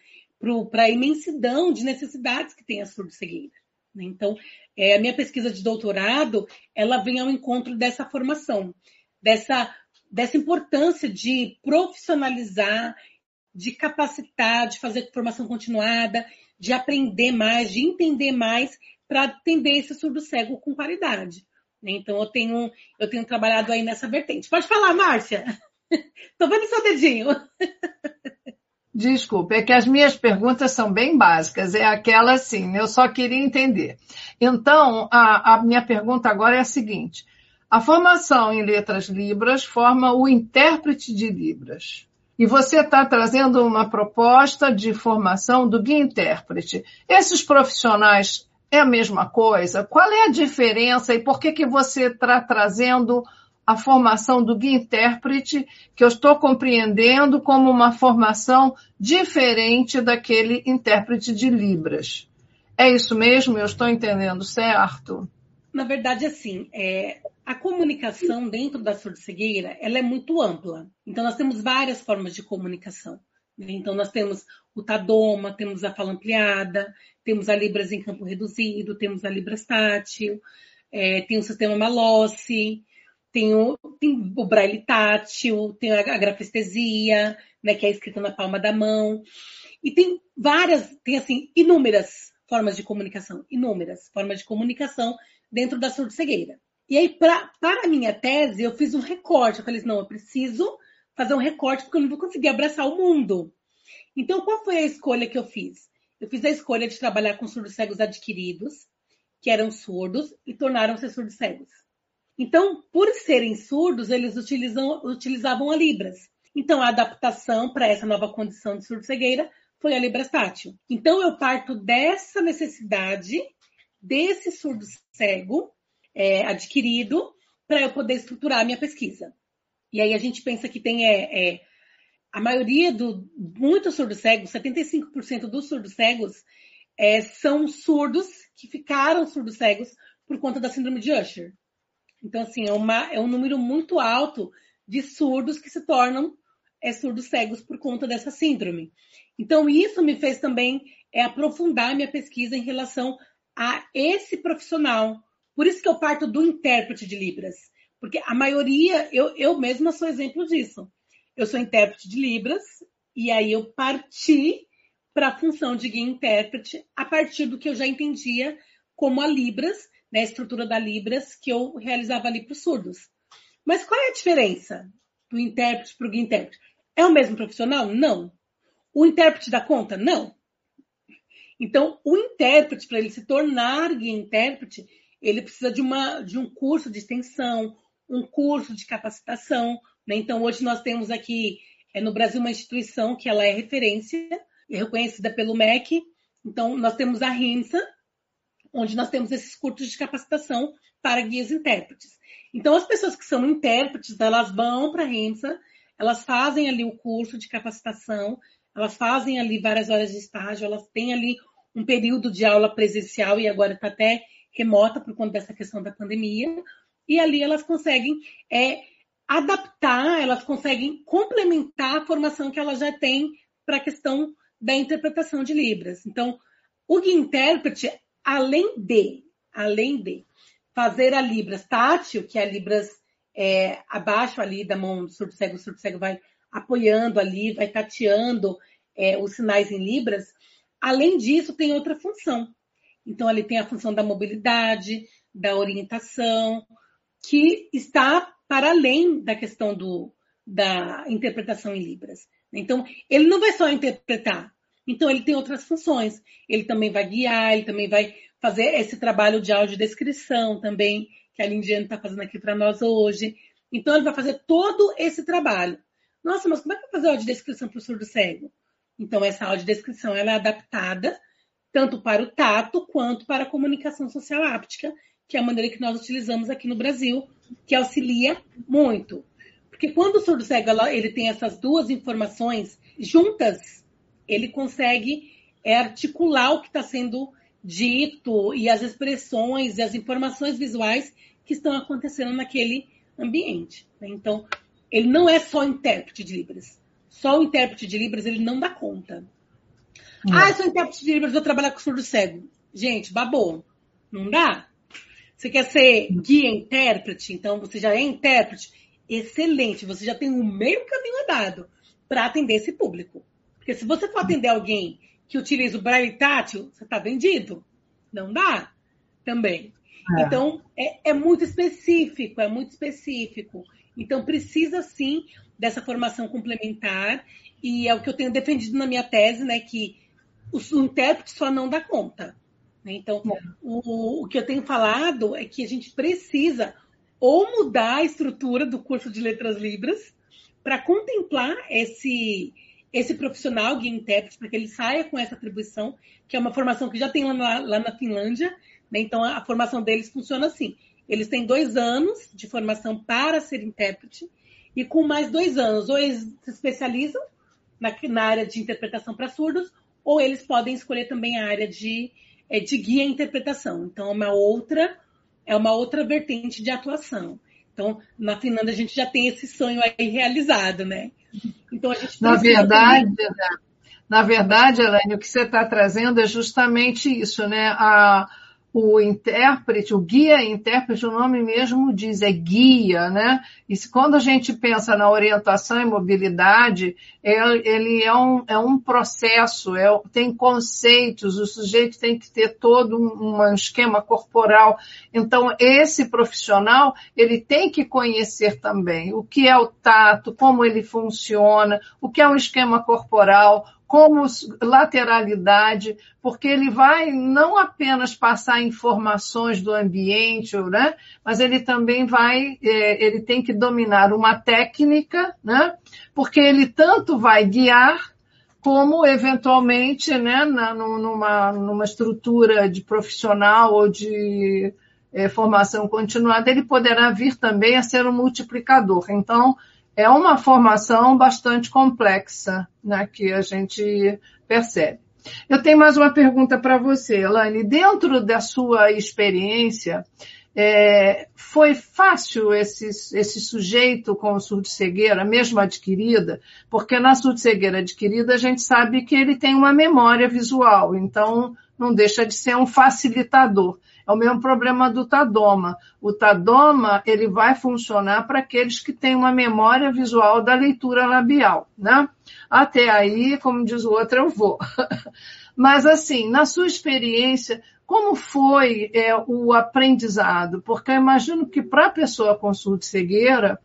para a imensidão de necessidades que tem a surdo-cegueira. Né? Então, é, a minha pesquisa de doutorado, ela vem ao encontro dessa formação, dessa, dessa importância de profissionalizar, de capacitar, de fazer formação continuada, de aprender mais, de entender mais para atender esse surdo cego com qualidade. Né? Então eu tenho, eu tenho trabalhado aí nessa vertente. Pode falar, Márcia. Estou vendo seu dedinho. Desculpe, é que as minhas perguntas são bem básicas. É aquela assim, eu só queria entender. Então, a, a minha pergunta agora é a seguinte: a formação em letras libras forma o intérprete de libras e você está trazendo uma proposta de formação do guia intérprete. Esses profissionais é a mesma coisa? Qual é a diferença e por que, que você está trazendo a formação do guia intérprete, que eu estou compreendendo como uma formação diferente daquele intérprete de Libras? É isso mesmo? Eu estou entendendo certo? Na verdade, assim, é, a comunicação dentro da surdo-cegueira, ela é muito ampla. Então, nós temos várias formas de comunicação. Né? Então, nós temos o Tadoma, temos a fala ampliada, temos a Libras em campo reduzido, temos a Libras tátil, é, tem o sistema Malossi, tem o, tem o braille tátil, tem a, grafestesia, né, que é escrita na palma da mão. E tem várias, tem assim, inúmeras formas de comunicação, inúmeras formas de comunicação dentro da surdo-cegueira. E aí, pra, para a minha tese, eu fiz um recorte. Eu falei assim, não, eu preciso fazer um recorte porque eu não vou conseguir abraçar o mundo. Então, qual foi a escolha que eu fiz? Eu fiz a escolha de trabalhar com surdos cegos adquiridos, que eram surdos e tornaram-se surdos cegos. Então, por serem surdos, eles utilizam, utilizavam a Libras. Então, a adaptação para essa nova condição de surdo-cegueira foi a Libras tátil. Então, eu parto dessa necessidade desse surdo cego é, adquirido para eu poder estruturar a minha pesquisa. E aí a gente pensa que tem é, é a maioria do muitos surdos cegos, 75% dos surdos cegos é, são surdos que ficaram surdos cegos por conta da síndrome de Usher. Então, assim, é, uma, é um número muito alto de surdos que se tornam é, surdos cegos por conta dessa síndrome. Então, isso me fez também é, aprofundar minha pesquisa em relação a esse profissional, por isso que eu parto do intérprete de Libras. Porque a maioria, eu, eu mesma sou exemplo disso. eu sou intérprete de Libras, e aí eu parti para a função de guia intérprete a partir do que eu já entendia como a Libras, né, estrutura da Libras que eu realizava ali para os surdos. Mas qual é a diferença do intérprete para o guia intérprete? É o mesmo profissional? Não. O intérprete dá conta? Não. Então, o intérprete, para ele se tornar guia intérprete, ele precisa de, uma, de um curso de extensão, um curso de capacitação. Né? Então, hoje nós temos aqui é, no Brasil uma instituição que ela é referência, é reconhecida pelo MEC. Então, nós temos a RIMSA, onde nós temos esses cursos de capacitação para guias intérpretes. Então, as pessoas que são intérpretes, elas vão para a RIMSA, elas fazem ali o curso de capacitação, elas fazem ali várias horas de estágio, elas têm ali um período de aula presencial e agora está até remota por conta dessa questão da pandemia, e ali elas conseguem é, adaptar, elas conseguem complementar a formação que elas já têm para a questão da interpretação de Libras. Então, o guia intérprete, além de, além de fazer a Libras tátil, que é a Libras é, abaixo ali da mão do surdo cego, o surdo cego vai apoiando ali, vai tateando é, os sinais em Libras. Além disso, tem outra função. Então, ele tem a função da mobilidade, da orientação, que está para além da questão do, da interpretação em Libras. Então, ele não vai só interpretar. Então, ele tem outras funções. Ele também vai guiar, ele também vai fazer esse trabalho de audiodescrição também, que a Lindiane está fazendo aqui para nós hoje. Então, ele vai fazer todo esse trabalho. Nossa, mas como é que vai fazer audiodescrição para o surdo cego? Então, essa audiodescrição ela é adaptada tanto para o tato quanto para a comunicação social áptica, que é a maneira que nós utilizamos aqui no Brasil, que auxilia muito. Porque quando o surdo cego ele tem essas duas informações juntas, ele consegue é, articular o que está sendo dito e as expressões e as informações visuais que estão acontecendo naquele ambiente. Né? Então, ele não é só intérprete de Libras. Só o intérprete de Libras ele não dá conta. Não. Ah, eu sou intérprete de Libras, vou trabalhar com surdo cego. Gente, babou. Não dá? Você quer ser guia intérprete, então você já é intérprete, excelente, você já tem um meio caminho andado para atender esse público. Porque se você for atender alguém que utiliza o braille tátil, você está vendido. Não dá também. É. Então, é, é muito específico, é muito específico. Então, precisa sim dessa formação complementar, e é o que eu tenho defendido na minha tese, né? Que o, o intérprete só não dá conta. Né? Então, é. o, o que eu tenho falado é que a gente precisa ou mudar a estrutura do curso de Letras Libras para contemplar esse, esse profissional guia intérprete, para que ele saia com essa atribuição, que é uma formação que já tem lá na, lá na Finlândia. Né? Então, a, a formação deles funciona assim. Eles têm dois anos de formação para ser intérprete, e com mais dois anos, ou eles se especializam na, na área de interpretação para surdos, ou eles podem escolher também a área de é de guia e interpretação. Então, é uma outra, é uma outra vertente de atuação. Então, na Finlândia, a gente já tem esse sonho aí realizado, né? Então, a gente na verdade, na verdade, Elaine, o que você está trazendo é justamente isso, né? A, o intérprete, o guia intérprete, o nome mesmo diz, é guia, né? E quando a gente pensa na orientação e mobilidade, ele é um, é um processo, é, tem conceitos, o sujeito tem que ter todo um, um esquema corporal. Então, esse profissional, ele tem que conhecer também o que é o tato, como ele funciona, o que é um esquema corporal, como lateralidade, porque ele vai não apenas passar informações do ambiente, né, mas ele também vai, é, ele tem que dominar uma técnica, né, porque ele tanto vai guiar como eventualmente, né, na, numa, numa estrutura de profissional ou de é, formação continuada, ele poderá vir também a ser um multiplicador. Então, é uma formação bastante complexa, né, que a gente percebe. Eu tenho mais uma pergunta para você, Elaine. Dentro da sua experiência, é, foi fácil esse, esse sujeito com surdo-cegueira, mesmo adquirida, porque na surdo-cegueira adquirida a gente sabe que ele tem uma memória visual, então não deixa de ser um facilitador. É o mesmo problema do Tadoma. O Tadoma ele vai funcionar para aqueles que têm uma memória visual da leitura labial, né? Até aí, como diz o outro, eu vou. Mas assim, na sua experiência, como foi é, o aprendizado? Porque eu imagino que para a pessoa com surdo cegueira,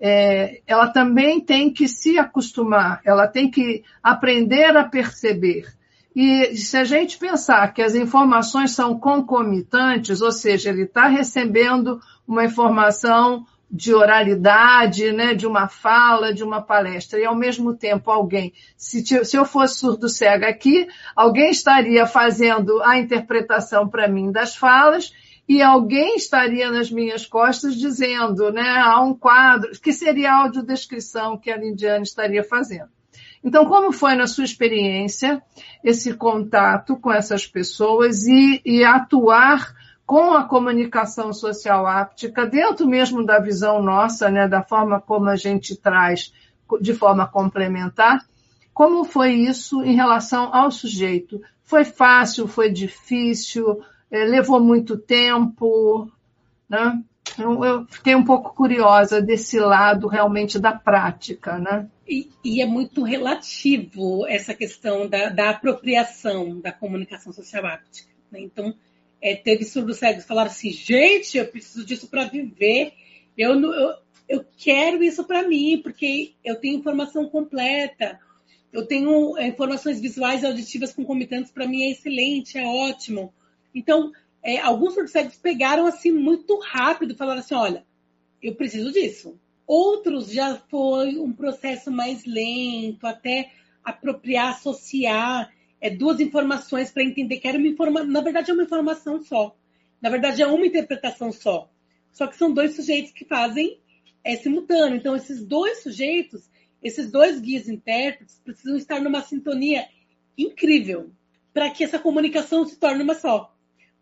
é, ela também tem que se acostumar, ela tem que aprender a perceber. E se a gente pensar que as informações são concomitantes, ou seja, ele está recebendo uma informação de oralidade, né, de uma fala, de uma palestra, e ao mesmo tempo alguém, se, se eu fosse surdo cego aqui, alguém estaria fazendo a interpretação para mim das falas e alguém estaria nas minhas costas dizendo, né, há um quadro, que seria a audiodescrição que a Lindiane estaria fazendo. Então, como foi na sua experiência esse contato com essas pessoas e, e atuar com a comunicação social áptica dentro mesmo da visão nossa, né, da forma como a gente traz de forma complementar? Como foi isso em relação ao sujeito? Foi fácil? Foi difícil? É, levou muito tempo? Né? Eu, eu fiquei um pouco curiosa desse lado realmente da prática, né? E, e, é muito relativo essa questão da, da apropriação da comunicação social áptica. Né? Então, é, teve surdos cegos que falaram assim, gente, eu preciso disso para viver, eu, eu, eu quero isso para mim, porque eu tenho informação completa, eu tenho é, informações visuais e auditivas concomitantes, para mim é excelente, é ótimo. Então, é, alguns cegos pegaram assim muito rápido, falaram assim, olha, eu preciso disso. Outros já foi um processo mais lento, até apropriar, associar é, duas informações para entender que era uma informação. Na verdade, é uma informação só. Na verdade, é uma interpretação só. Só que são dois sujeitos que fazem é, simultâneo. Então, esses dois sujeitos, esses dois guias intérpretes, precisam estar numa sintonia incrível para que essa comunicação se torne uma só.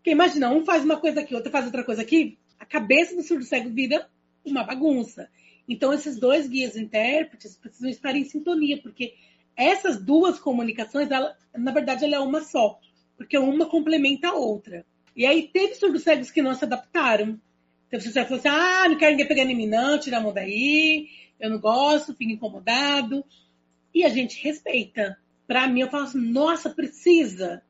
Porque imagina, um faz uma coisa aqui, outro faz outra coisa aqui, a cabeça do surdo cego vira uma bagunça. Então, esses dois guias intérpretes precisam estar em sintonia, porque essas duas comunicações, ela, na verdade, ela é uma só, porque uma complementa a outra. E aí teve surdos cegos que não se adaptaram. Teve surdos cegos que falaram assim, ah, não quero ninguém pegando em mim não, tira a mão daí, eu não gosto, fico incomodado. E a gente respeita. Para mim, eu falo assim, nossa, precisa.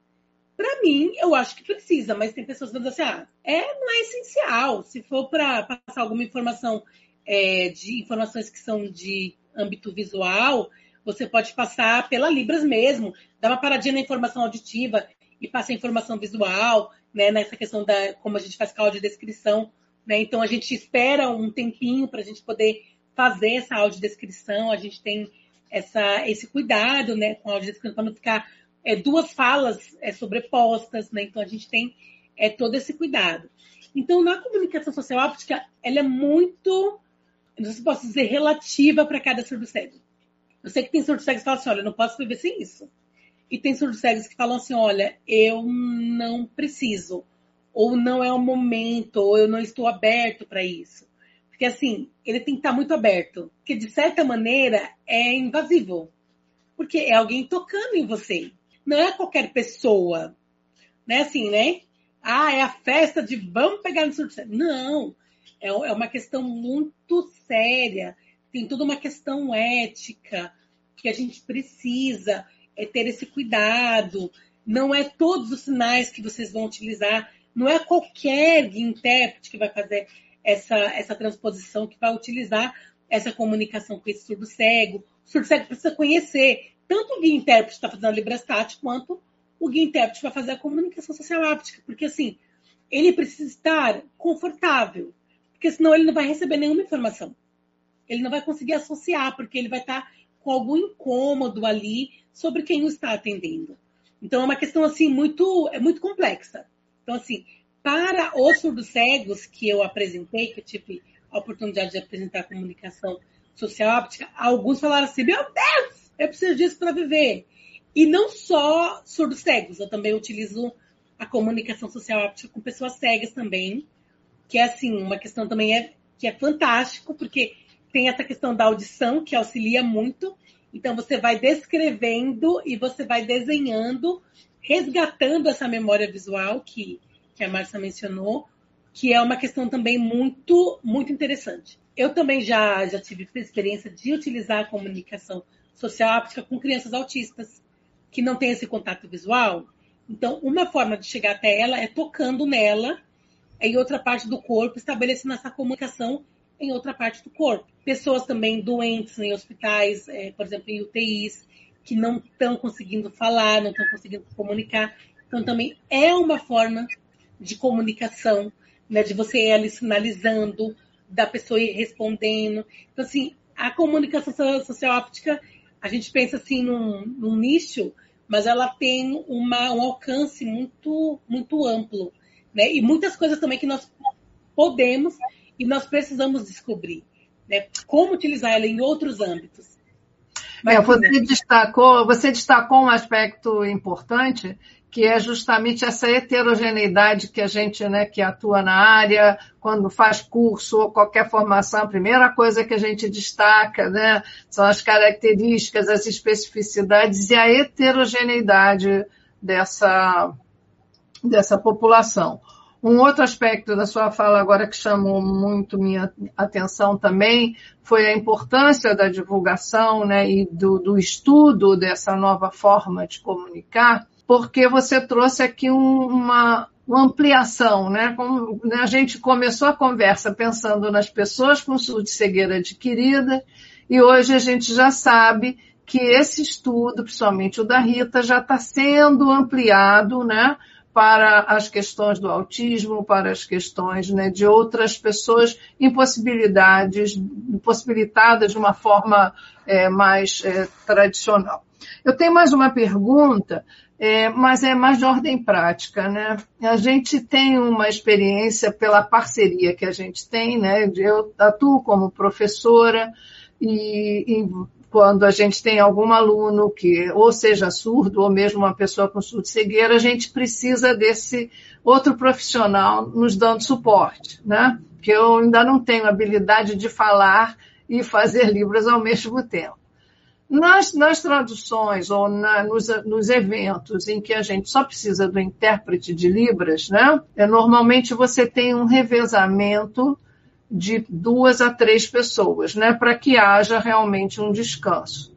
Para mim, eu acho que precisa, mas tem pessoas que dizem assim, ah, é, não é essencial. Se for para passar alguma informação é, de informações que são de âmbito visual, você pode passar pela Libras mesmo, dá uma paradinha na informação auditiva e passa a informação visual, né, nessa questão da como a gente faz com a audiodescrição. Né? Então, a gente espera um tempinho para a gente poder fazer essa audiodescrição, a gente tem essa, esse cuidado né, com a audiodescrição para não ficar é, duas falas é, sobrepostas, né? então a gente tem é, todo esse cuidado. Então, na comunicação social óptica, ela é muito não sei se posso dizer, relativa para cada surdo cego. Eu sei que tem surdo cegos que falam assim, olha, não posso viver sem isso. E tem surdo cegos que falam assim, olha, eu não preciso, ou não é o momento, ou eu não estou aberto para isso. Porque assim, ele tem que estar muito aberto, porque de certa maneira é invasivo. Porque é alguém tocando em você. Não é qualquer pessoa. Não é assim, né? Ah, é a festa de vamos pegar no cego. Não. É, é uma questão muito séria, tem toda uma questão ética que a gente precisa é ter esse cuidado. Não é todos os sinais que vocês vão utilizar, não é qualquer intérprete que vai fazer essa, essa transposição, que vai utilizar essa comunicação com esse surdo cego. O surdo cego precisa conhecer tanto o guia intérprete está fazendo a Librastat, quanto o guia intérprete vai fazer a comunicação social áptica, porque assim, ele precisa estar confortável, porque senão ele não vai receber nenhuma informação. Ele não vai conseguir associar, porque ele vai estar com algum incômodo ali sobre quem o está atendendo. Então é uma questão assim muito é muito complexa. Então assim, para os surdos cegos que eu apresentei, que eu tive a oportunidade de apresentar a comunicação social óptica, alguns falaram assim: "Meu Deus, eu preciso disso para viver". E não só surdos cegos, eu também utilizo a comunicação social óptica com pessoas cegas também, que é assim, uma questão também é que é fantástico, porque tem essa questão da audição que auxilia muito. Então você vai descrevendo e você vai desenhando, resgatando essa memória visual que que a Márcia mencionou, que é uma questão também muito, muito interessante. Eu também já, já tive experiência de utilizar a comunicação social áptica com crianças autistas que não têm esse contato visual. Então, uma forma de chegar até ela é tocando nela em outra parte do corpo, estabelecendo essa comunicação em outra parte do corpo. Pessoas também doentes em hospitais, é, por exemplo, em UTIs, que não estão conseguindo falar, não estão conseguindo comunicar. Então, também é uma forma de comunicação, né, de você ir ali sinalizando, da pessoa ir respondendo. Então, assim, a comunicação social óptica, a gente pensa assim num, num nicho, mas ela tem uma, um alcance muito, muito amplo. Né? E muitas coisas também que nós podemos e nós precisamos descobrir. Né? Como utilizar ela em outros âmbitos. É, você, destacou, você destacou um aspecto importante que é justamente essa heterogeneidade que a gente, né, que atua na área, quando faz curso ou qualquer formação, a primeira coisa que a gente destaca, né, são as características, as especificidades e a heterogeneidade dessa, dessa população. Um outro aspecto da sua fala agora que chamou muito minha atenção também foi a importância da divulgação né, e do, do estudo dessa nova forma de comunicar, porque você trouxe aqui um, uma, uma, ampliação, né? Como, né? A gente começou a conversa pensando nas pessoas com surdo de cegueira adquirida, e hoje a gente já sabe que esse estudo, principalmente o da Rita, já está sendo ampliado, né? para as questões do autismo, para as questões né, de outras pessoas impossibilidades, impossibilitadas de uma forma é, mais é, tradicional. Eu tenho mais uma pergunta é, mas é mais de ordem prática, né? A gente tem uma experiência pela parceria que a gente tem, né? Eu atuo como professora e, e quando a gente tem algum aluno que ou seja surdo ou mesmo uma pessoa com surdo-cegueira, a gente precisa desse outro profissional nos dando suporte, né? Que eu ainda não tenho habilidade de falar e fazer libras ao mesmo tempo. Nas, nas traduções ou na, nos, nos, eventos em que a gente só precisa do intérprete de Libras, né? É, normalmente você tem um revezamento de duas a três pessoas, né? Para que haja realmente um descanso.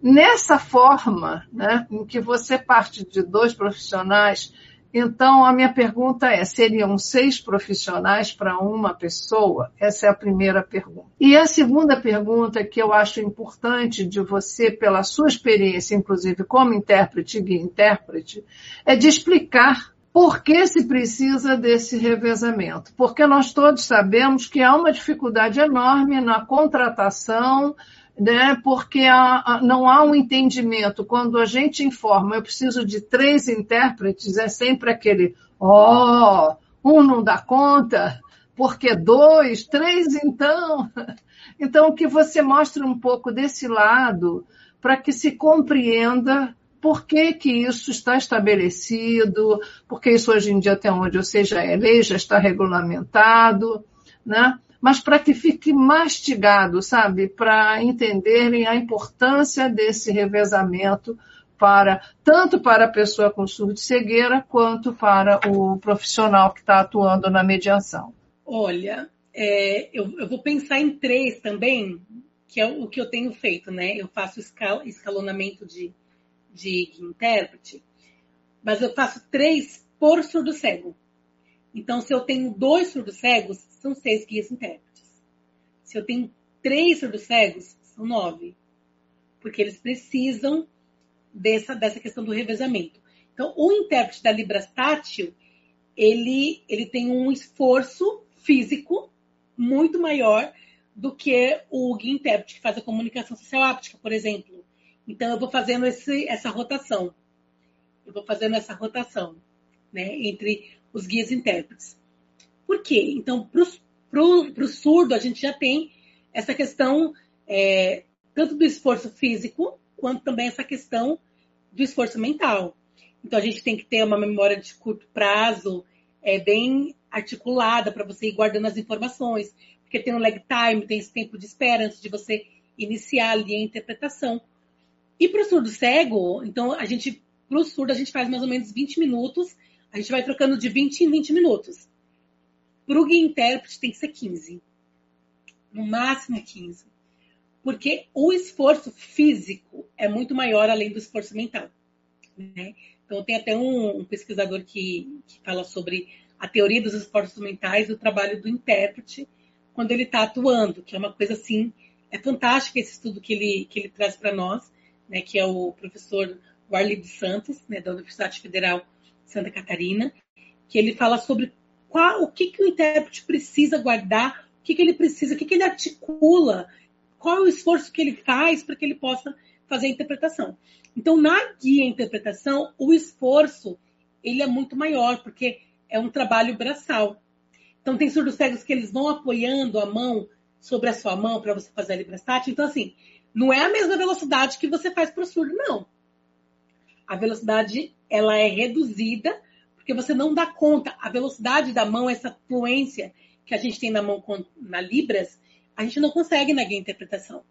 Nessa forma, né, em que você parte de dois profissionais, então, a minha pergunta é: seriam seis profissionais para uma pessoa? Essa é a primeira pergunta. E a segunda pergunta que eu acho importante de você, pela sua experiência, inclusive como intérprete e guia intérprete, é de explicar por que se precisa desse revezamento? Porque nós todos sabemos que há uma dificuldade enorme na contratação né? porque há, não há um entendimento. Quando a gente informa, eu preciso de três intérpretes, é sempre aquele, ó, oh, um não dá conta, porque dois, três então. Então, que você mostre um pouco desse lado para que se compreenda por que, que isso está estabelecido, porque isso hoje em dia, até onde eu seja, é lei, já está regulamentado, né? Mas para que fique mastigado, sabe? Para entenderem a importância desse revezamento para tanto para a pessoa com surdo cegueira quanto para o profissional que está atuando na mediação. Olha, é, eu, eu, vou pensar em três também, que é o que eu tenho feito, né? Eu faço escal, escalonamento de, de intérprete, mas eu faço três por surdo cego. Então, se eu tenho dois surdos cegos, são seis guias intérpretes. Se eu tenho três surdos cegos, são nove. Porque eles precisam dessa, dessa questão do revezamento. Então, o intérprete da Libras Tátil, ele, ele tem um esforço físico muito maior do que o guia intérprete que faz a comunicação social áptica, por exemplo. Então, eu vou fazendo esse, essa rotação. Eu vou fazendo essa rotação né, entre os guias intérpretes. Por quê? Então, para o surdo, a gente já tem essa questão é, tanto do esforço físico, quanto também essa questão do esforço mental. Então, a gente tem que ter uma memória de curto prazo é, bem articulada para você ir guardando as informações, porque tem um lag time, tem esse tempo de espera antes de você iniciar ali a interpretação. E para o surdo cego, então, a gente, para o surdo, a gente faz mais ou menos 20 minutos a gente vai trocando de 20 em 20 minutos. Para o guia intérprete tem que ser 15. No máximo 15. Porque o esforço físico é muito maior além do esforço mental. Né? Então, tem até um, um pesquisador que, que, fala sobre a teoria dos esforços mentais, o trabalho do intérprete, quando ele está atuando, que é uma coisa assim, é fantástico esse estudo que ele, que ele traz para nós, né, que é o professor Warley de Santos, né, da Universidade Federal de Santa Catarina, que ele fala sobre qual, o que, que o intérprete precisa guardar, o que, que ele precisa, o que, que ele articula, qual é o esforço que ele faz para que ele possa fazer a interpretação. Então, na guia interpretação, o esforço ele é muito maior, porque é um trabalho braçal. Então, tem surdos cegos que eles vão apoiando a mão sobre a sua mão para você fazer a librastática. Então, assim, não é a mesma velocidade que você faz para o surdo, não. A velocidade ela é reduzida porque você não dá conta. A velocidade da mão, essa fluência que a gente tem na mão na Libras, a gente não consegue na guia interpretação.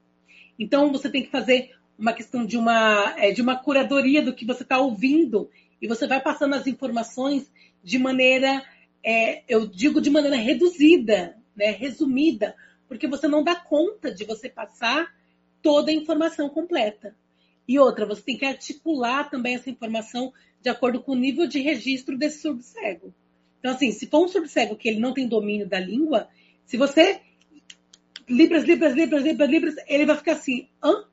Então você tem que fazer uma questão de uma, é, de uma curadoria do que você está ouvindo e você vai passando as informações de maneira, é, eu digo de maneira reduzida, né, resumida, porque você não dá conta de você passar toda a informação completa. E outra, você tem que articular também essa informação de acordo com o nível de registro desse surdo cego. Então, assim, se for um surdo cego que ele não tem domínio da língua, se você. Libras, Libras, Libras, Libras, Libras, ele vai ficar assim, hã?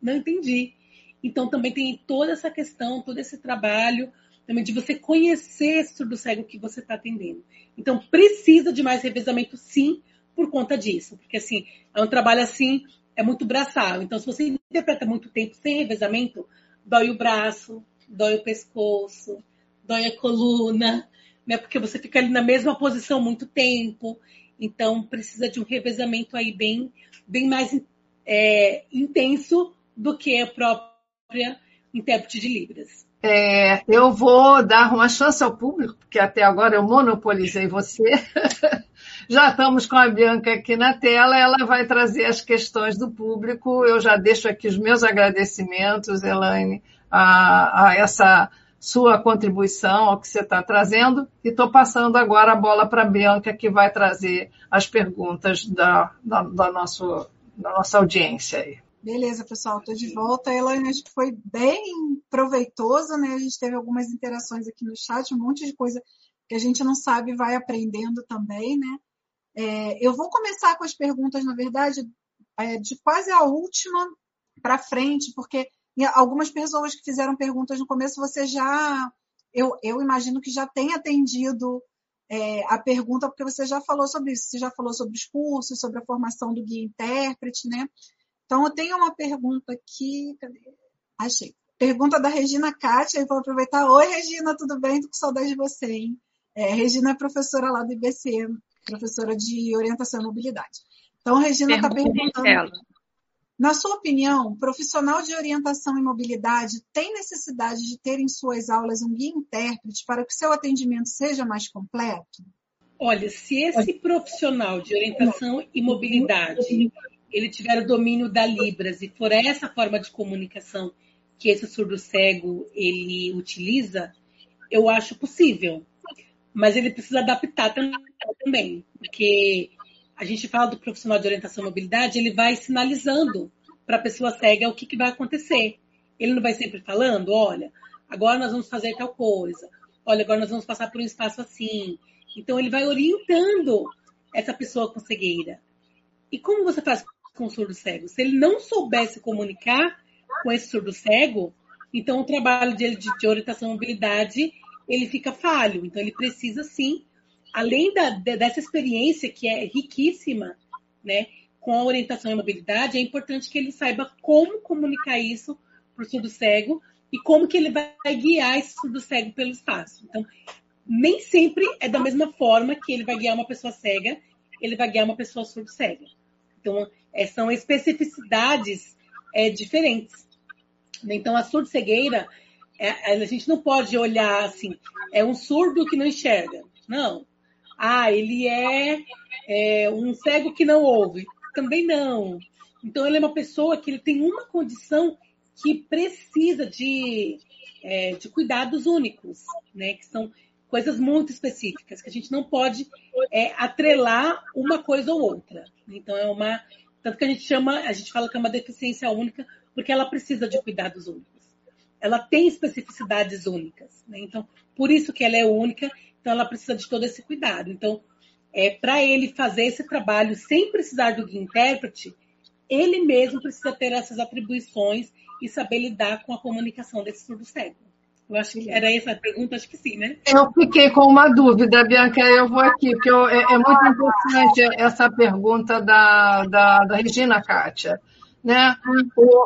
Não entendi. Então, também tem toda essa questão, todo esse trabalho, também de você conhecer esse surdo cego que você está atendendo. Então, precisa de mais revezamento, sim, por conta disso. Porque, assim, é um trabalho assim é muito braçal. Então, se você interpreta muito tempo sem revezamento, dói o braço, dói o pescoço, dói a coluna, né? Porque você fica ali na mesma posição muito tempo. Então, precisa de um revezamento aí bem, bem mais é, intenso do que a própria intérprete de Libras. É, eu vou dar uma chance ao público, porque até agora eu monopolizei você. Já estamos com a Bianca aqui na tela, ela vai trazer as questões do público. Eu já deixo aqui os meus agradecimentos, Elaine, a, a essa sua contribuição, ao que você está trazendo, e estou passando agora a bola para a Bianca, que vai trazer as perguntas da, da, da, nosso, da nossa audiência aí. Beleza, pessoal, estou de volta. Elaine, acho que foi bem proveitosa, né? A gente teve algumas interações aqui no chat, um monte de coisa que a gente não sabe vai aprendendo também, né? É, eu vou começar com as perguntas, na verdade, é, de quase a última para frente, porque algumas pessoas que fizeram perguntas no começo, você já, eu, eu imagino que já tem atendido é, a pergunta, porque você já falou sobre isso, você já falou sobre os cursos, sobre a formação do guia intérprete, né? Então, eu tenho uma pergunta aqui, cadê? Achei. Pergunta da Regina Kátia, eu vou aproveitar. Oi, Regina, tudo bem? Tô com saudade de você, hein? É, Regina é professora lá do IBC, professora de orientação e mobilidade. Então, a Regina está perguntando. Na sua opinião, profissional de orientação e mobilidade tem necessidade de ter em suas aulas um guia intérprete para que seu atendimento seja mais completo? Olha, se esse profissional de orientação e mobilidade ele tiver o domínio da Libras e for essa forma de comunicação que esse surdo cego ele utiliza, eu acho possível mas ele precisa adaptar também, porque a gente fala do profissional de orientação e mobilidade, ele vai sinalizando para a pessoa cega o que, que vai acontecer. Ele não vai sempre falando, olha, agora nós vamos fazer tal coisa, olha, agora nós vamos passar por um espaço assim. Então ele vai orientando essa pessoa com cegueira. E como você faz com o surdo cego? Se ele não soubesse comunicar com esse surdo cego, então o trabalho dele de, orientação e mobilidade ele fica falho. Então, ele precisa, sim, além da, dessa experiência que é riquíssima, né, com a orientação e mobilidade, é importante que ele saiba como comunicar isso para o surdo cego e como que ele vai guiar esse surdo cego pelo espaço. Então, nem sempre é da mesma forma que ele vai guiar uma pessoa cega, ele vai guiar uma pessoa surdo cega. Então, é, são especificidades é, diferentes. Então, a surdo cegueira é, a gente não pode olhar assim, é um surdo que não enxerga. Não. Ah, ele é, é um cego que não ouve. Também não. Então, ele é uma pessoa que ele tem uma condição que precisa de, é, de cuidados únicos, né? Que são coisas muito específicas, que a gente não pode é, atrelar uma coisa ou outra. Então, é uma. Tanto que a gente chama, a gente fala que é uma deficiência única, porque ela precisa de cuidados únicos. Ela tem especificidades únicas. Né? Então, por isso que ela é única, então ela precisa de todo esse cuidado. Então, é, para ele fazer esse trabalho sem precisar do guia intérprete, ele mesmo precisa ter essas atribuições e saber lidar com a comunicação desse surdo cego. Eu acho que era essa a pergunta, acho que sim, né? Eu fiquei com uma dúvida, Bianca, eu vou aqui, porque eu, é, é, muito importante essa pergunta da, da, da Regina Kátia. Né?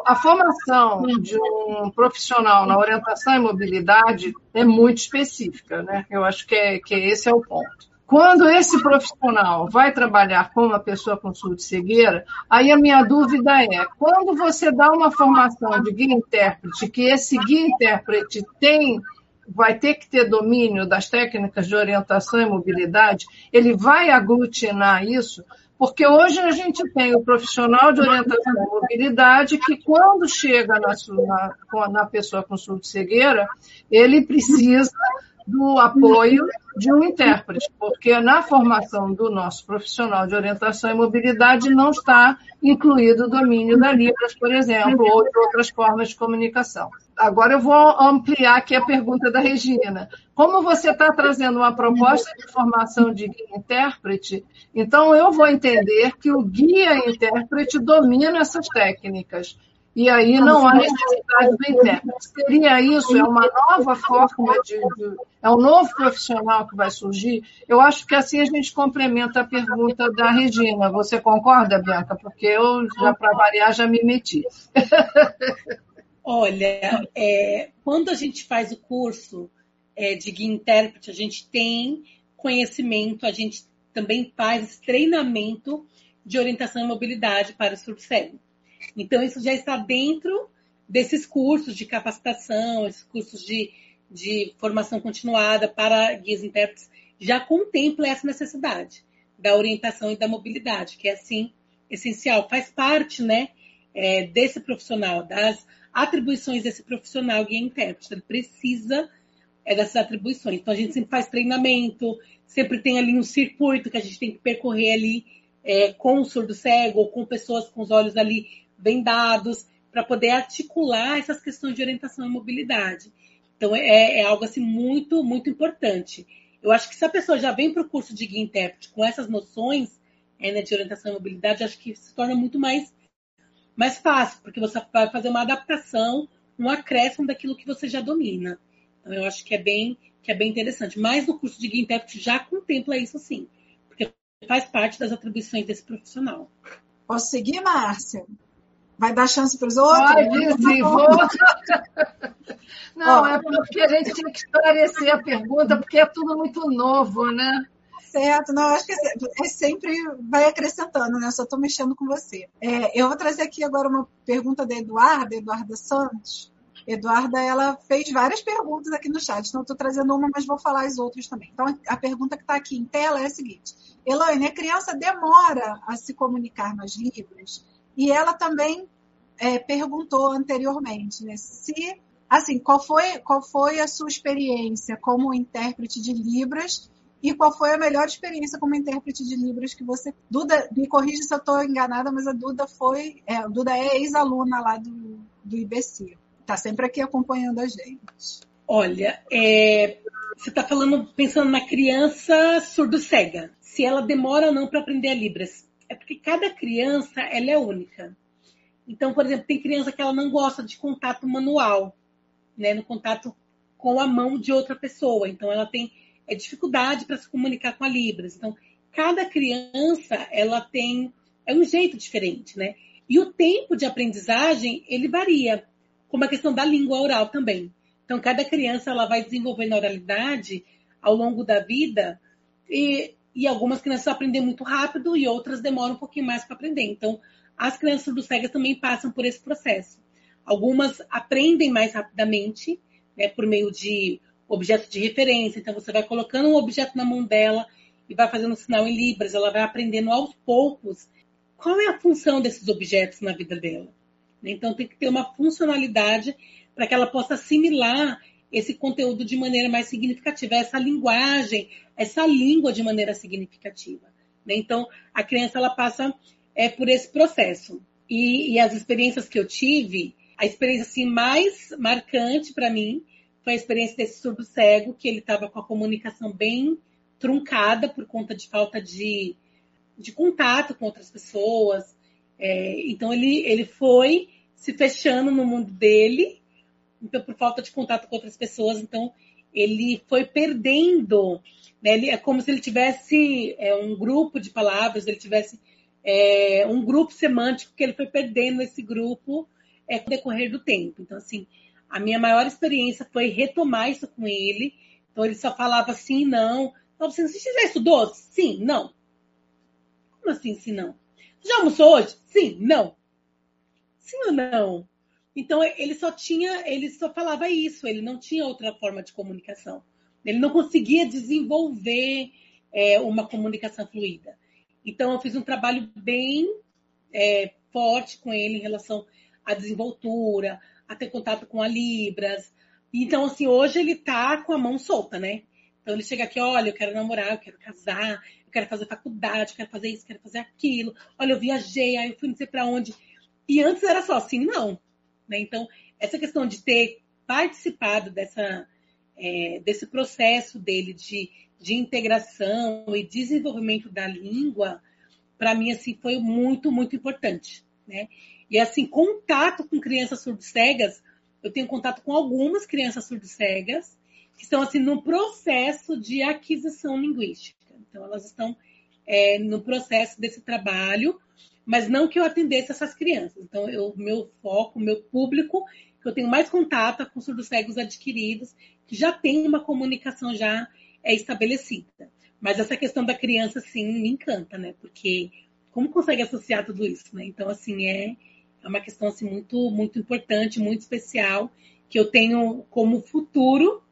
A formação de um profissional na orientação e mobilidade é muito específica, né? Eu acho que, é, que esse é o ponto. Quando esse profissional vai trabalhar com uma pessoa com surdo cegueira, aí a minha dúvida é, quando você dá uma formação de guia intérprete, que esse guia intérprete tem vai ter que ter domínio das técnicas de orientação e mobilidade, ele vai aglutinar isso, porque hoje a gente tem o profissional de orientação e mobilidade que, quando chega na, na, na pessoa com surdo cegueira, ele precisa do apoio de um intérprete, porque na formação do nosso profissional de orientação e mobilidade não está incluído o domínio da Libras, por exemplo, ou de outras formas de comunicação. Agora eu vou ampliar aqui a pergunta da Regina. Como você está trazendo uma proposta de formação de guia intérprete, então eu vou entender que o guia intérprete domina essas técnicas. E aí não há necessidade do intérprete. Seria isso? É uma nova forma de, de, É um novo profissional que vai surgir? Eu acho que assim a gente complementa a pergunta da Regina. Você concorda, Bianca? Porque eu, já para variar, já me meti. Olha, é, quando a gente faz o curso é, de guia intérprete, a gente tem conhecimento, a gente também faz treinamento de orientação e mobilidade para o cego. Então, isso já está dentro desses cursos de capacitação, esses cursos de, de formação continuada para guias intérpretes, já contempla essa necessidade da orientação e da mobilidade, que é, assim, essencial, faz parte, né, é, desse profissional, das atribuições desse profissional guia intérprete. Ele precisa é, dessas atribuições. Então, a gente sempre faz treinamento, sempre tem ali um circuito que a gente tem que percorrer ali é, com o surdo cego ou com pessoas com os olhos ali vendados, para poder articular essas questões de orientação e mobilidade. Então, é, é, algo assim muito, muito importante. Eu acho que se a pessoa já vem para o curso de guia intérprete com essas noções é, né, de orientação e mobilidade, acho que se torna muito mais, mais fácil, porque você vai fazer uma adaptação, um acréscimo daquilo que você já domina. Então, eu acho que é bem, que é bem interessante. Mas no curso de guia intérprete já contempla isso sim, porque faz parte das atribuições desse profissional. Posso seguir, Márcia? Vai dar chance para os outros? Pode, sim, vou. Não, é porque a gente tinha que esclarecer a pergunta, porque é tudo muito novo, né? Certo, não, acho que é, é sempre vai acrescentando, né? Eu só estou mexendo com você. É, eu vou trazer aqui agora uma pergunta da Eduarda, Eduarda Santos. Eduarda, ela fez várias perguntas aqui no chat, então estou trazendo uma, mas vou falar as outras também. Então, a pergunta que está aqui em tela é a seguinte: Elaine, a criança demora a se comunicar nos livros e ela também é, perguntou anteriormente, né? Se, assim, qual foi, qual foi a sua experiência como intérprete de Libras e qual foi a melhor experiência como intérprete de Libras que você. Duda, me corrija se eu estou enganada, mas a Duda foi. É, a Duda é ex-aluna lá do, do IBC. Está sempre aqui acompanhando a gente. Olha, é, você está falando, pensando na criança surdo-cega. Se ela demora ou não para aprender a Libras é porque cada criança ela é única. Então, por exemplo, tem criança que ela não gosta de contato manual, né, no contato com a mão de outra pessoa. Então, ela tem é, dificuldade para se comunicar com a Libras. Então, cada criança ela tem é um jeito diferente, né? E o tempo de aprendizagem ele varia, como a questão da língua oral também. Então, cada criança ela vai desenvolvendo a oralidade ao longo da vida e e algumas crianças aprendem muito rápido e outras demoram um pouquinho mais para aprender. Então, as crianças do cegas também passam por esse processo. Algumas aprendem mais rapidamente, né, por meio de objetos de referência. Então, você vai colocando um objeto na mão dela e vai fazendo um sinal em libras. Ela vai aprendendo aos poucos qual é a função desses objetos na vida dela. Então, tem que ter uma funcionalidade para que ela possa assimilar esse conteúdo de maneira mais significativa, essa linguagem, essa língua de maneira significativa. Né? Então, a criança ela passa é, por esse processo. E, e as experiências que eu tive, a experiência assim, mais marcante para mim foi a experiência desse surdo cego, que ele estava com a comunicação bem truncada por conta de falta de, de contato com outras pessoas. É, então ele, ele foi se fechando no mundo dele, então por falta de contato com outras pessoas, então ele foi perdendo, né? Ele, é como se ele tivesse é, um grupo de palavras, ele tivesse é, um grupo semântico que ele foi perdendo esse grupo é, com o decorrer do tempo. Então assim, a minha maior experiência foi retomar isso com ele. Então ele só falava sim, não. Então, você, você já estudou? Sim, não. Como assim, sim, não? Você já almoçou hoje? Sim, não. Sim ou não? Então ele só tinha, ele só falava isso, ele não tinha outra forma de comunicação. Ele não conseguia desenvolver é, uma comunicação fluida. Então eu fiz um trabalho bem é, forte com ele em relação à desenvoltura, a ter contato com a Libras. Então, assim, hoje ele tá com a mão solta, né? Então ele chega aqui, olha, eu quero namorar, eu quero casar, eu quero fazer faculdade, eu quero fazer isso, eu quero fazer aquilo. Olha, eu viajei, aí eu fui não sei para onde. E antes era só assim, não. Né? Então, essa questão de ter participado dessa, é, desse processo dele de, de integração e desenvolvimento da língua, para mim, assim, foi muito, muito importante. Né? E, assim, contato com crianças surdo-cegas, eu tenho contato com algumas crianças surdo-cegas que estão, assim, no processo de aquisição linguística. Então, elas estão é, no processo desse trabalho mas não que eu atendesse essas crianças. Então, o meu foco, meu público, que eu tenho mais contato com surdos cegos adquiridos, que já tem uma comunicação já é estabelecida. Mas essa questão da criança, sim, me encanta, né? Porque como consegue associar tudo isso, né? Então, assim, é, é uma questão assim, muito, muito importante, muito especial, que eu tenho como futuro,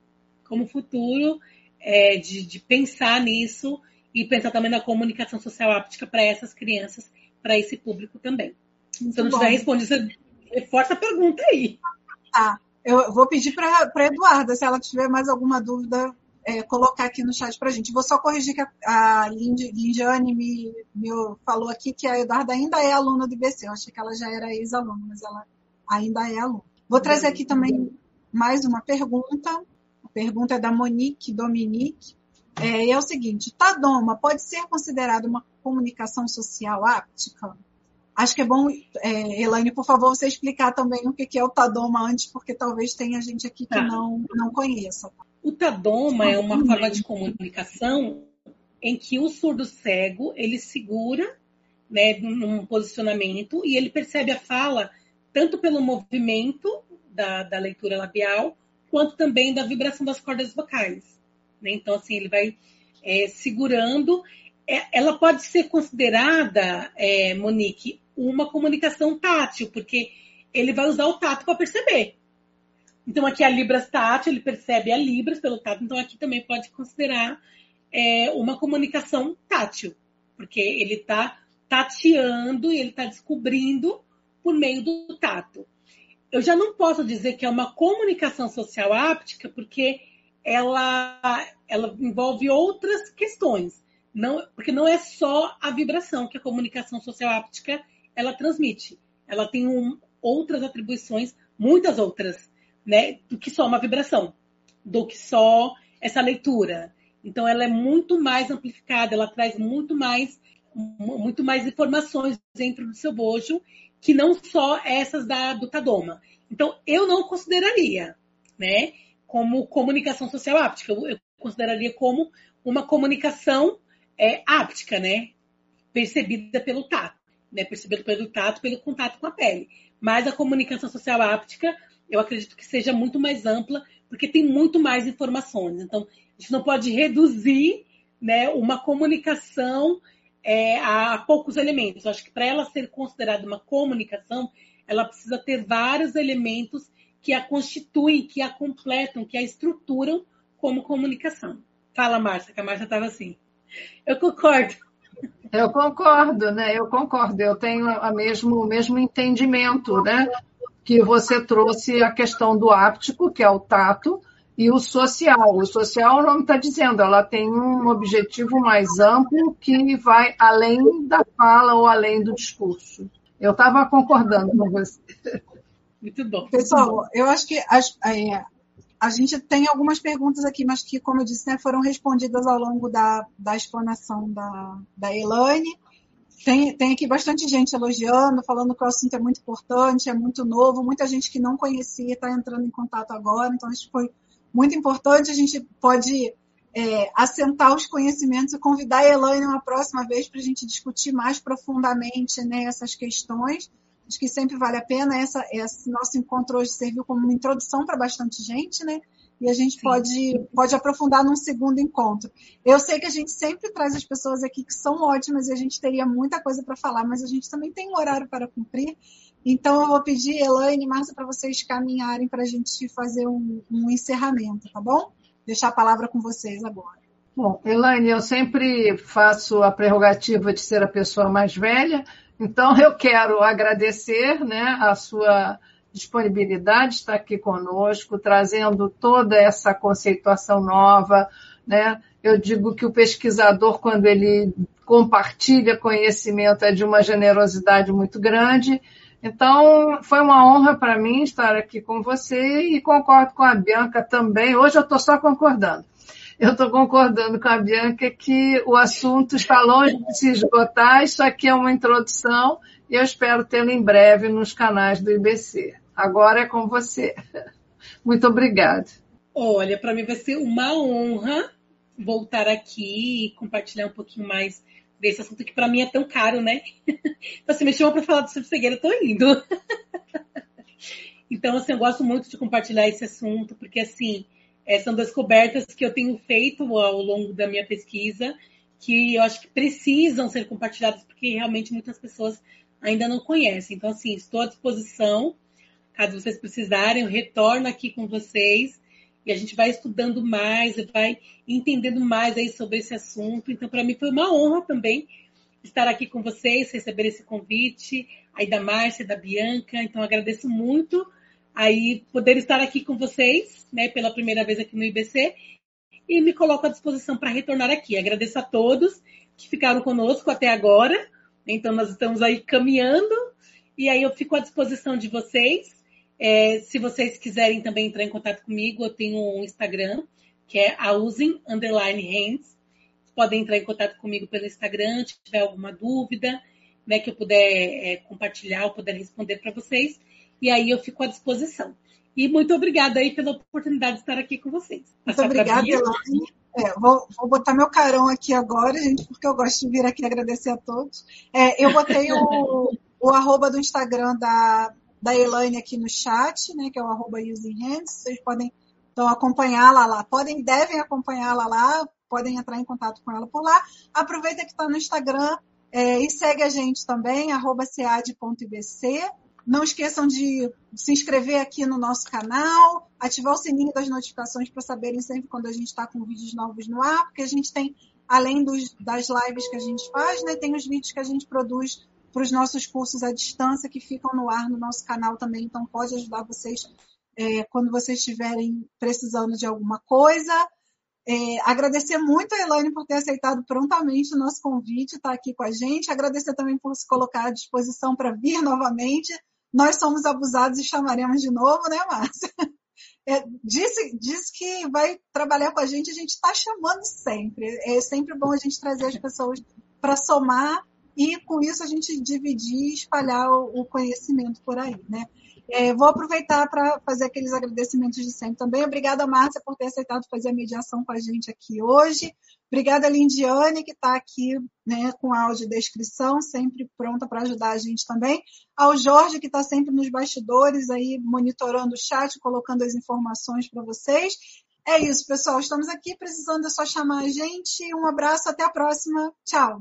como futuro é, de, de pensar nisso e pensar também na comunicação social áptica para essas crianças para esse público também. Muito Se eu não bom. tiver respondido, você reforça a pergunta aí. Tá. Eu vou pedir para a Eduarda, se ela tiver mais alguma dúvida, é, colocar aqui no chat para a gente. Vou só corrigir que a, a Lindiane me, me falou aqui que a Eduarda ainda é aluna do IBC. Eu achei que ela já era ex-aluna, mas ela ainda é aluna. Vou trazer aqui também mais uma pergunta. A pergunta é da Monique Dominique. É, é o seguinte: Tadoma pode ser considerado uma comunicação social áptica? Acho que é bom, é, Elaine, por favor, você explicar também o que é o Tadoma antes, porque talvez tenha gente aqui que tá. não, não conheça. O Tadoma é uma forma de comunicação em que o surdo cego ele segura né, num posicionamento e ele percebe a fala tanto pelo movimento da, da leitura labial quanto também da vibração das cordas vocais. Né? Então, assim, ele vai é, segurando é, ela pode ser considerada, é, Monique, uma comunicação tátil, porque ele vai usar o tato para perceber. Então, aqui a Libras tátil, ele percebe a Libras pelo tato, então aqui também pode considerar é, uma comunicação tátil, porque ele está tateando e ele está descobrindo por meio do tato. Eu já não posso dizer que é uma comunicação social áptica, porque ela, ela envolve outras questões não, porque não é só a vibração que a comunicação social áptica ela transmite. Ela tem um, outras atribuições, muitas outras, né, do que só uma vibração, do que só essa leitura. Então ela é muito mais amplificada, ela traz muito mais muito mais informações dentro do seu bojo que não só essas da do Tadoma. Então eu não consideraria, né, como comunicação social áptica, eu, eu consideraria como uma comunicação é áptica, né? Percebida pelo tato, né? Percebida pelo tato, pelo contato com a pele. Mas a comunicação social áptica, eu acredito que seja muito mais ampla, porque tem muito mais informações. Então, a gente não pode reduzir né, uma comunicação é, a poucos elementos. Eu acho que para ela ser considerada uma comunicação, ela precisa ter vários elementos que a constituem, que a completam, que a estruturam como comunicação. Fala, Márcia, que a Márcia estava assim. Eu concordo. Eu concordo, né? Eu concordo. Eu tenho a mesmo, o mesmo entendimento, né? Que você trouxe a questão do áptico, que é o tato, e o social. O social, o nome está dizendo, ela tem um objetivo mais amplo que vai além da fala ou além do discurso. Eu estava concordando com você. Muito bom. Pessoal, eu acho que é, a gente tem algumas perguntas aqui, mas que, como eu disse, né, foram respondidas ao longo da, da explanação da, da Elaine. Tem, tem aqui bastante gente elogiando, falando que o assunto é muito importante, é muito novo, muita gente que não conhecia está entrando em contato agora, então isso foi muito importante. A gente pode é, assentar os conhecimentos e convidar a Elaine uma próxima vez para a gente discutir mais profundamente né, essas questões. Acho que sempre vale a pena. Essa, esse nosso encontro hoje serviu como uma introdução para bastante gente, né? E a gente pode, pode aprofundar num segundo encontro. Eu sei que a gente sempre traz as pessoas aqui que são ótimas e a gente teria muita coisa para falar, mas a gente também tem um horário para cumprir. Então, eu vou pedir, Elaine e Márcia, para vocês caminharem para a gente fazer um, um encerramento, tá bom? Deixar a palavra com vocês agora. Bom, Elaine, eu sempre faço a prerrogativa de ser a pessoa mais velha, então eu quero agradecer né, a sua disponibilidade de estar aqui conosco, trazendo toda essa conceituação nova. Né? Eu digo que o pesquisador, quando ele compartilha conhecimento, é de uma generosidade muito grande. Então, foi uma honra para mim estar aqui com você e concordo com a Bianca também. Hoje eu estou só concordando. Eu estou concordando com a Bianca que o assunto está longe de se esgotar. Isso aqui é uma introdução e eu espero tê-lo em breve nos canais do IBC. Agora é com você. Muito obrigada. Olha, para mim vai ser uma honra voltar aqui e compartilhar um pouquinho mais desse assunto que para mim é tão caro, né? Então, me chama para falar do cegueira, eu tô indo. Então, assim, eu gosto muito de compartilhar esse assunto, porque, assim, é, são descobertas que eu tenho feito ao longo da minha pesquisa, que eu acho que precisam ser compartilhadas, porque realmente muitas pessoas ainda não conhecem. Então, assim, estou à disposição, caso vocês precisarem, eu retorno aqui com vocês e a gente vai estudando mais, vai entendendo mais aí sobre esse assunto. Então, para mim foi uma honra também estar aqui com vocês, receber esse convite, aí da Márcia, da Bianca. Então, agradeço muito aí poder estar aqui com vocês, né, pela primeira vez aqui no IBC, e me coloco à disposição para retornar aqui. Agradeço a todos que ficaram conosco até agora. Então, nós estamos aí caminhando, e aí eu fico à disposição de vocês. É, se vocês quiserem também entrar em contato comigo, eu tenho um Instagram, que é a. Podem entrar em contato comigo pelo Instagram, se tiver alguma dúvida, né, que eu puder é, compartilhar ou puder responder para vocês. E aí eu fico à disposição. E muito obrigada aí pela oportunidade de estar aqui com vocês. Muito obrigada, Elaine. É, vou, vou, botar meu carão aqui agora, gente, porque eu gosto de vir aqui agradecer a todos. É, eu botei o, o arroba do Instagram da, da Elaine aqui no chat, né, que é o arroba usinghands. Vocês podem então acompanhá-la lá. Podem, devem acompanhá-la lá, podem entrar em contato com ela por lá. Aproveita que está no Instagram é, e segue a gente também, arroba cead.ibc. Não esqueçam de se inscrever aqui no nosso canal, ativar o sininho das notificações para saberem sempre quando a gente está com vídeos novos no ar, porque a gente tem, além dos, das lives que a gente faz, né, tem os vídeos que a gente produz para os nossos cursos à distância que ficam no ar no nosso canal também. Então, pode ajudar vocês é, quando vocês estiverem precisando de alguma coisa. É, agradecer muito a Elaine por ter aceitado prontamente o nosso convite, estar tá aqui com a gente. Agradecer também por se colocar à disposição para vir novamente. Nós somos abusados e chamaremos de novo, né, Márcia? É, disse, disse que vai trabalhar com a gente, a gente está chamando sempre. É sempre bom a gente trazer as pessoas para somar e com isso a gente dividir e espalhar o, o conhecimento por aí, né? É, vou aproveitar para fazer aqueles agradecimentos de sempre também. Obrigada, Márcia, por ter aceitado fazer a mediação com a gente aqui hoje. Obrigada, Lindiane, que está aqui né, com a audiodescrição, sempre pronta para ajudar a gente também. Ao Jorge, que está sempre nos bastidores, aí monitorando o chat, colocando as informações para vocês. É isso, pessoal. Estamos aqui precisando é só chamar a gente. Um abraço, até a próxima. Tchau.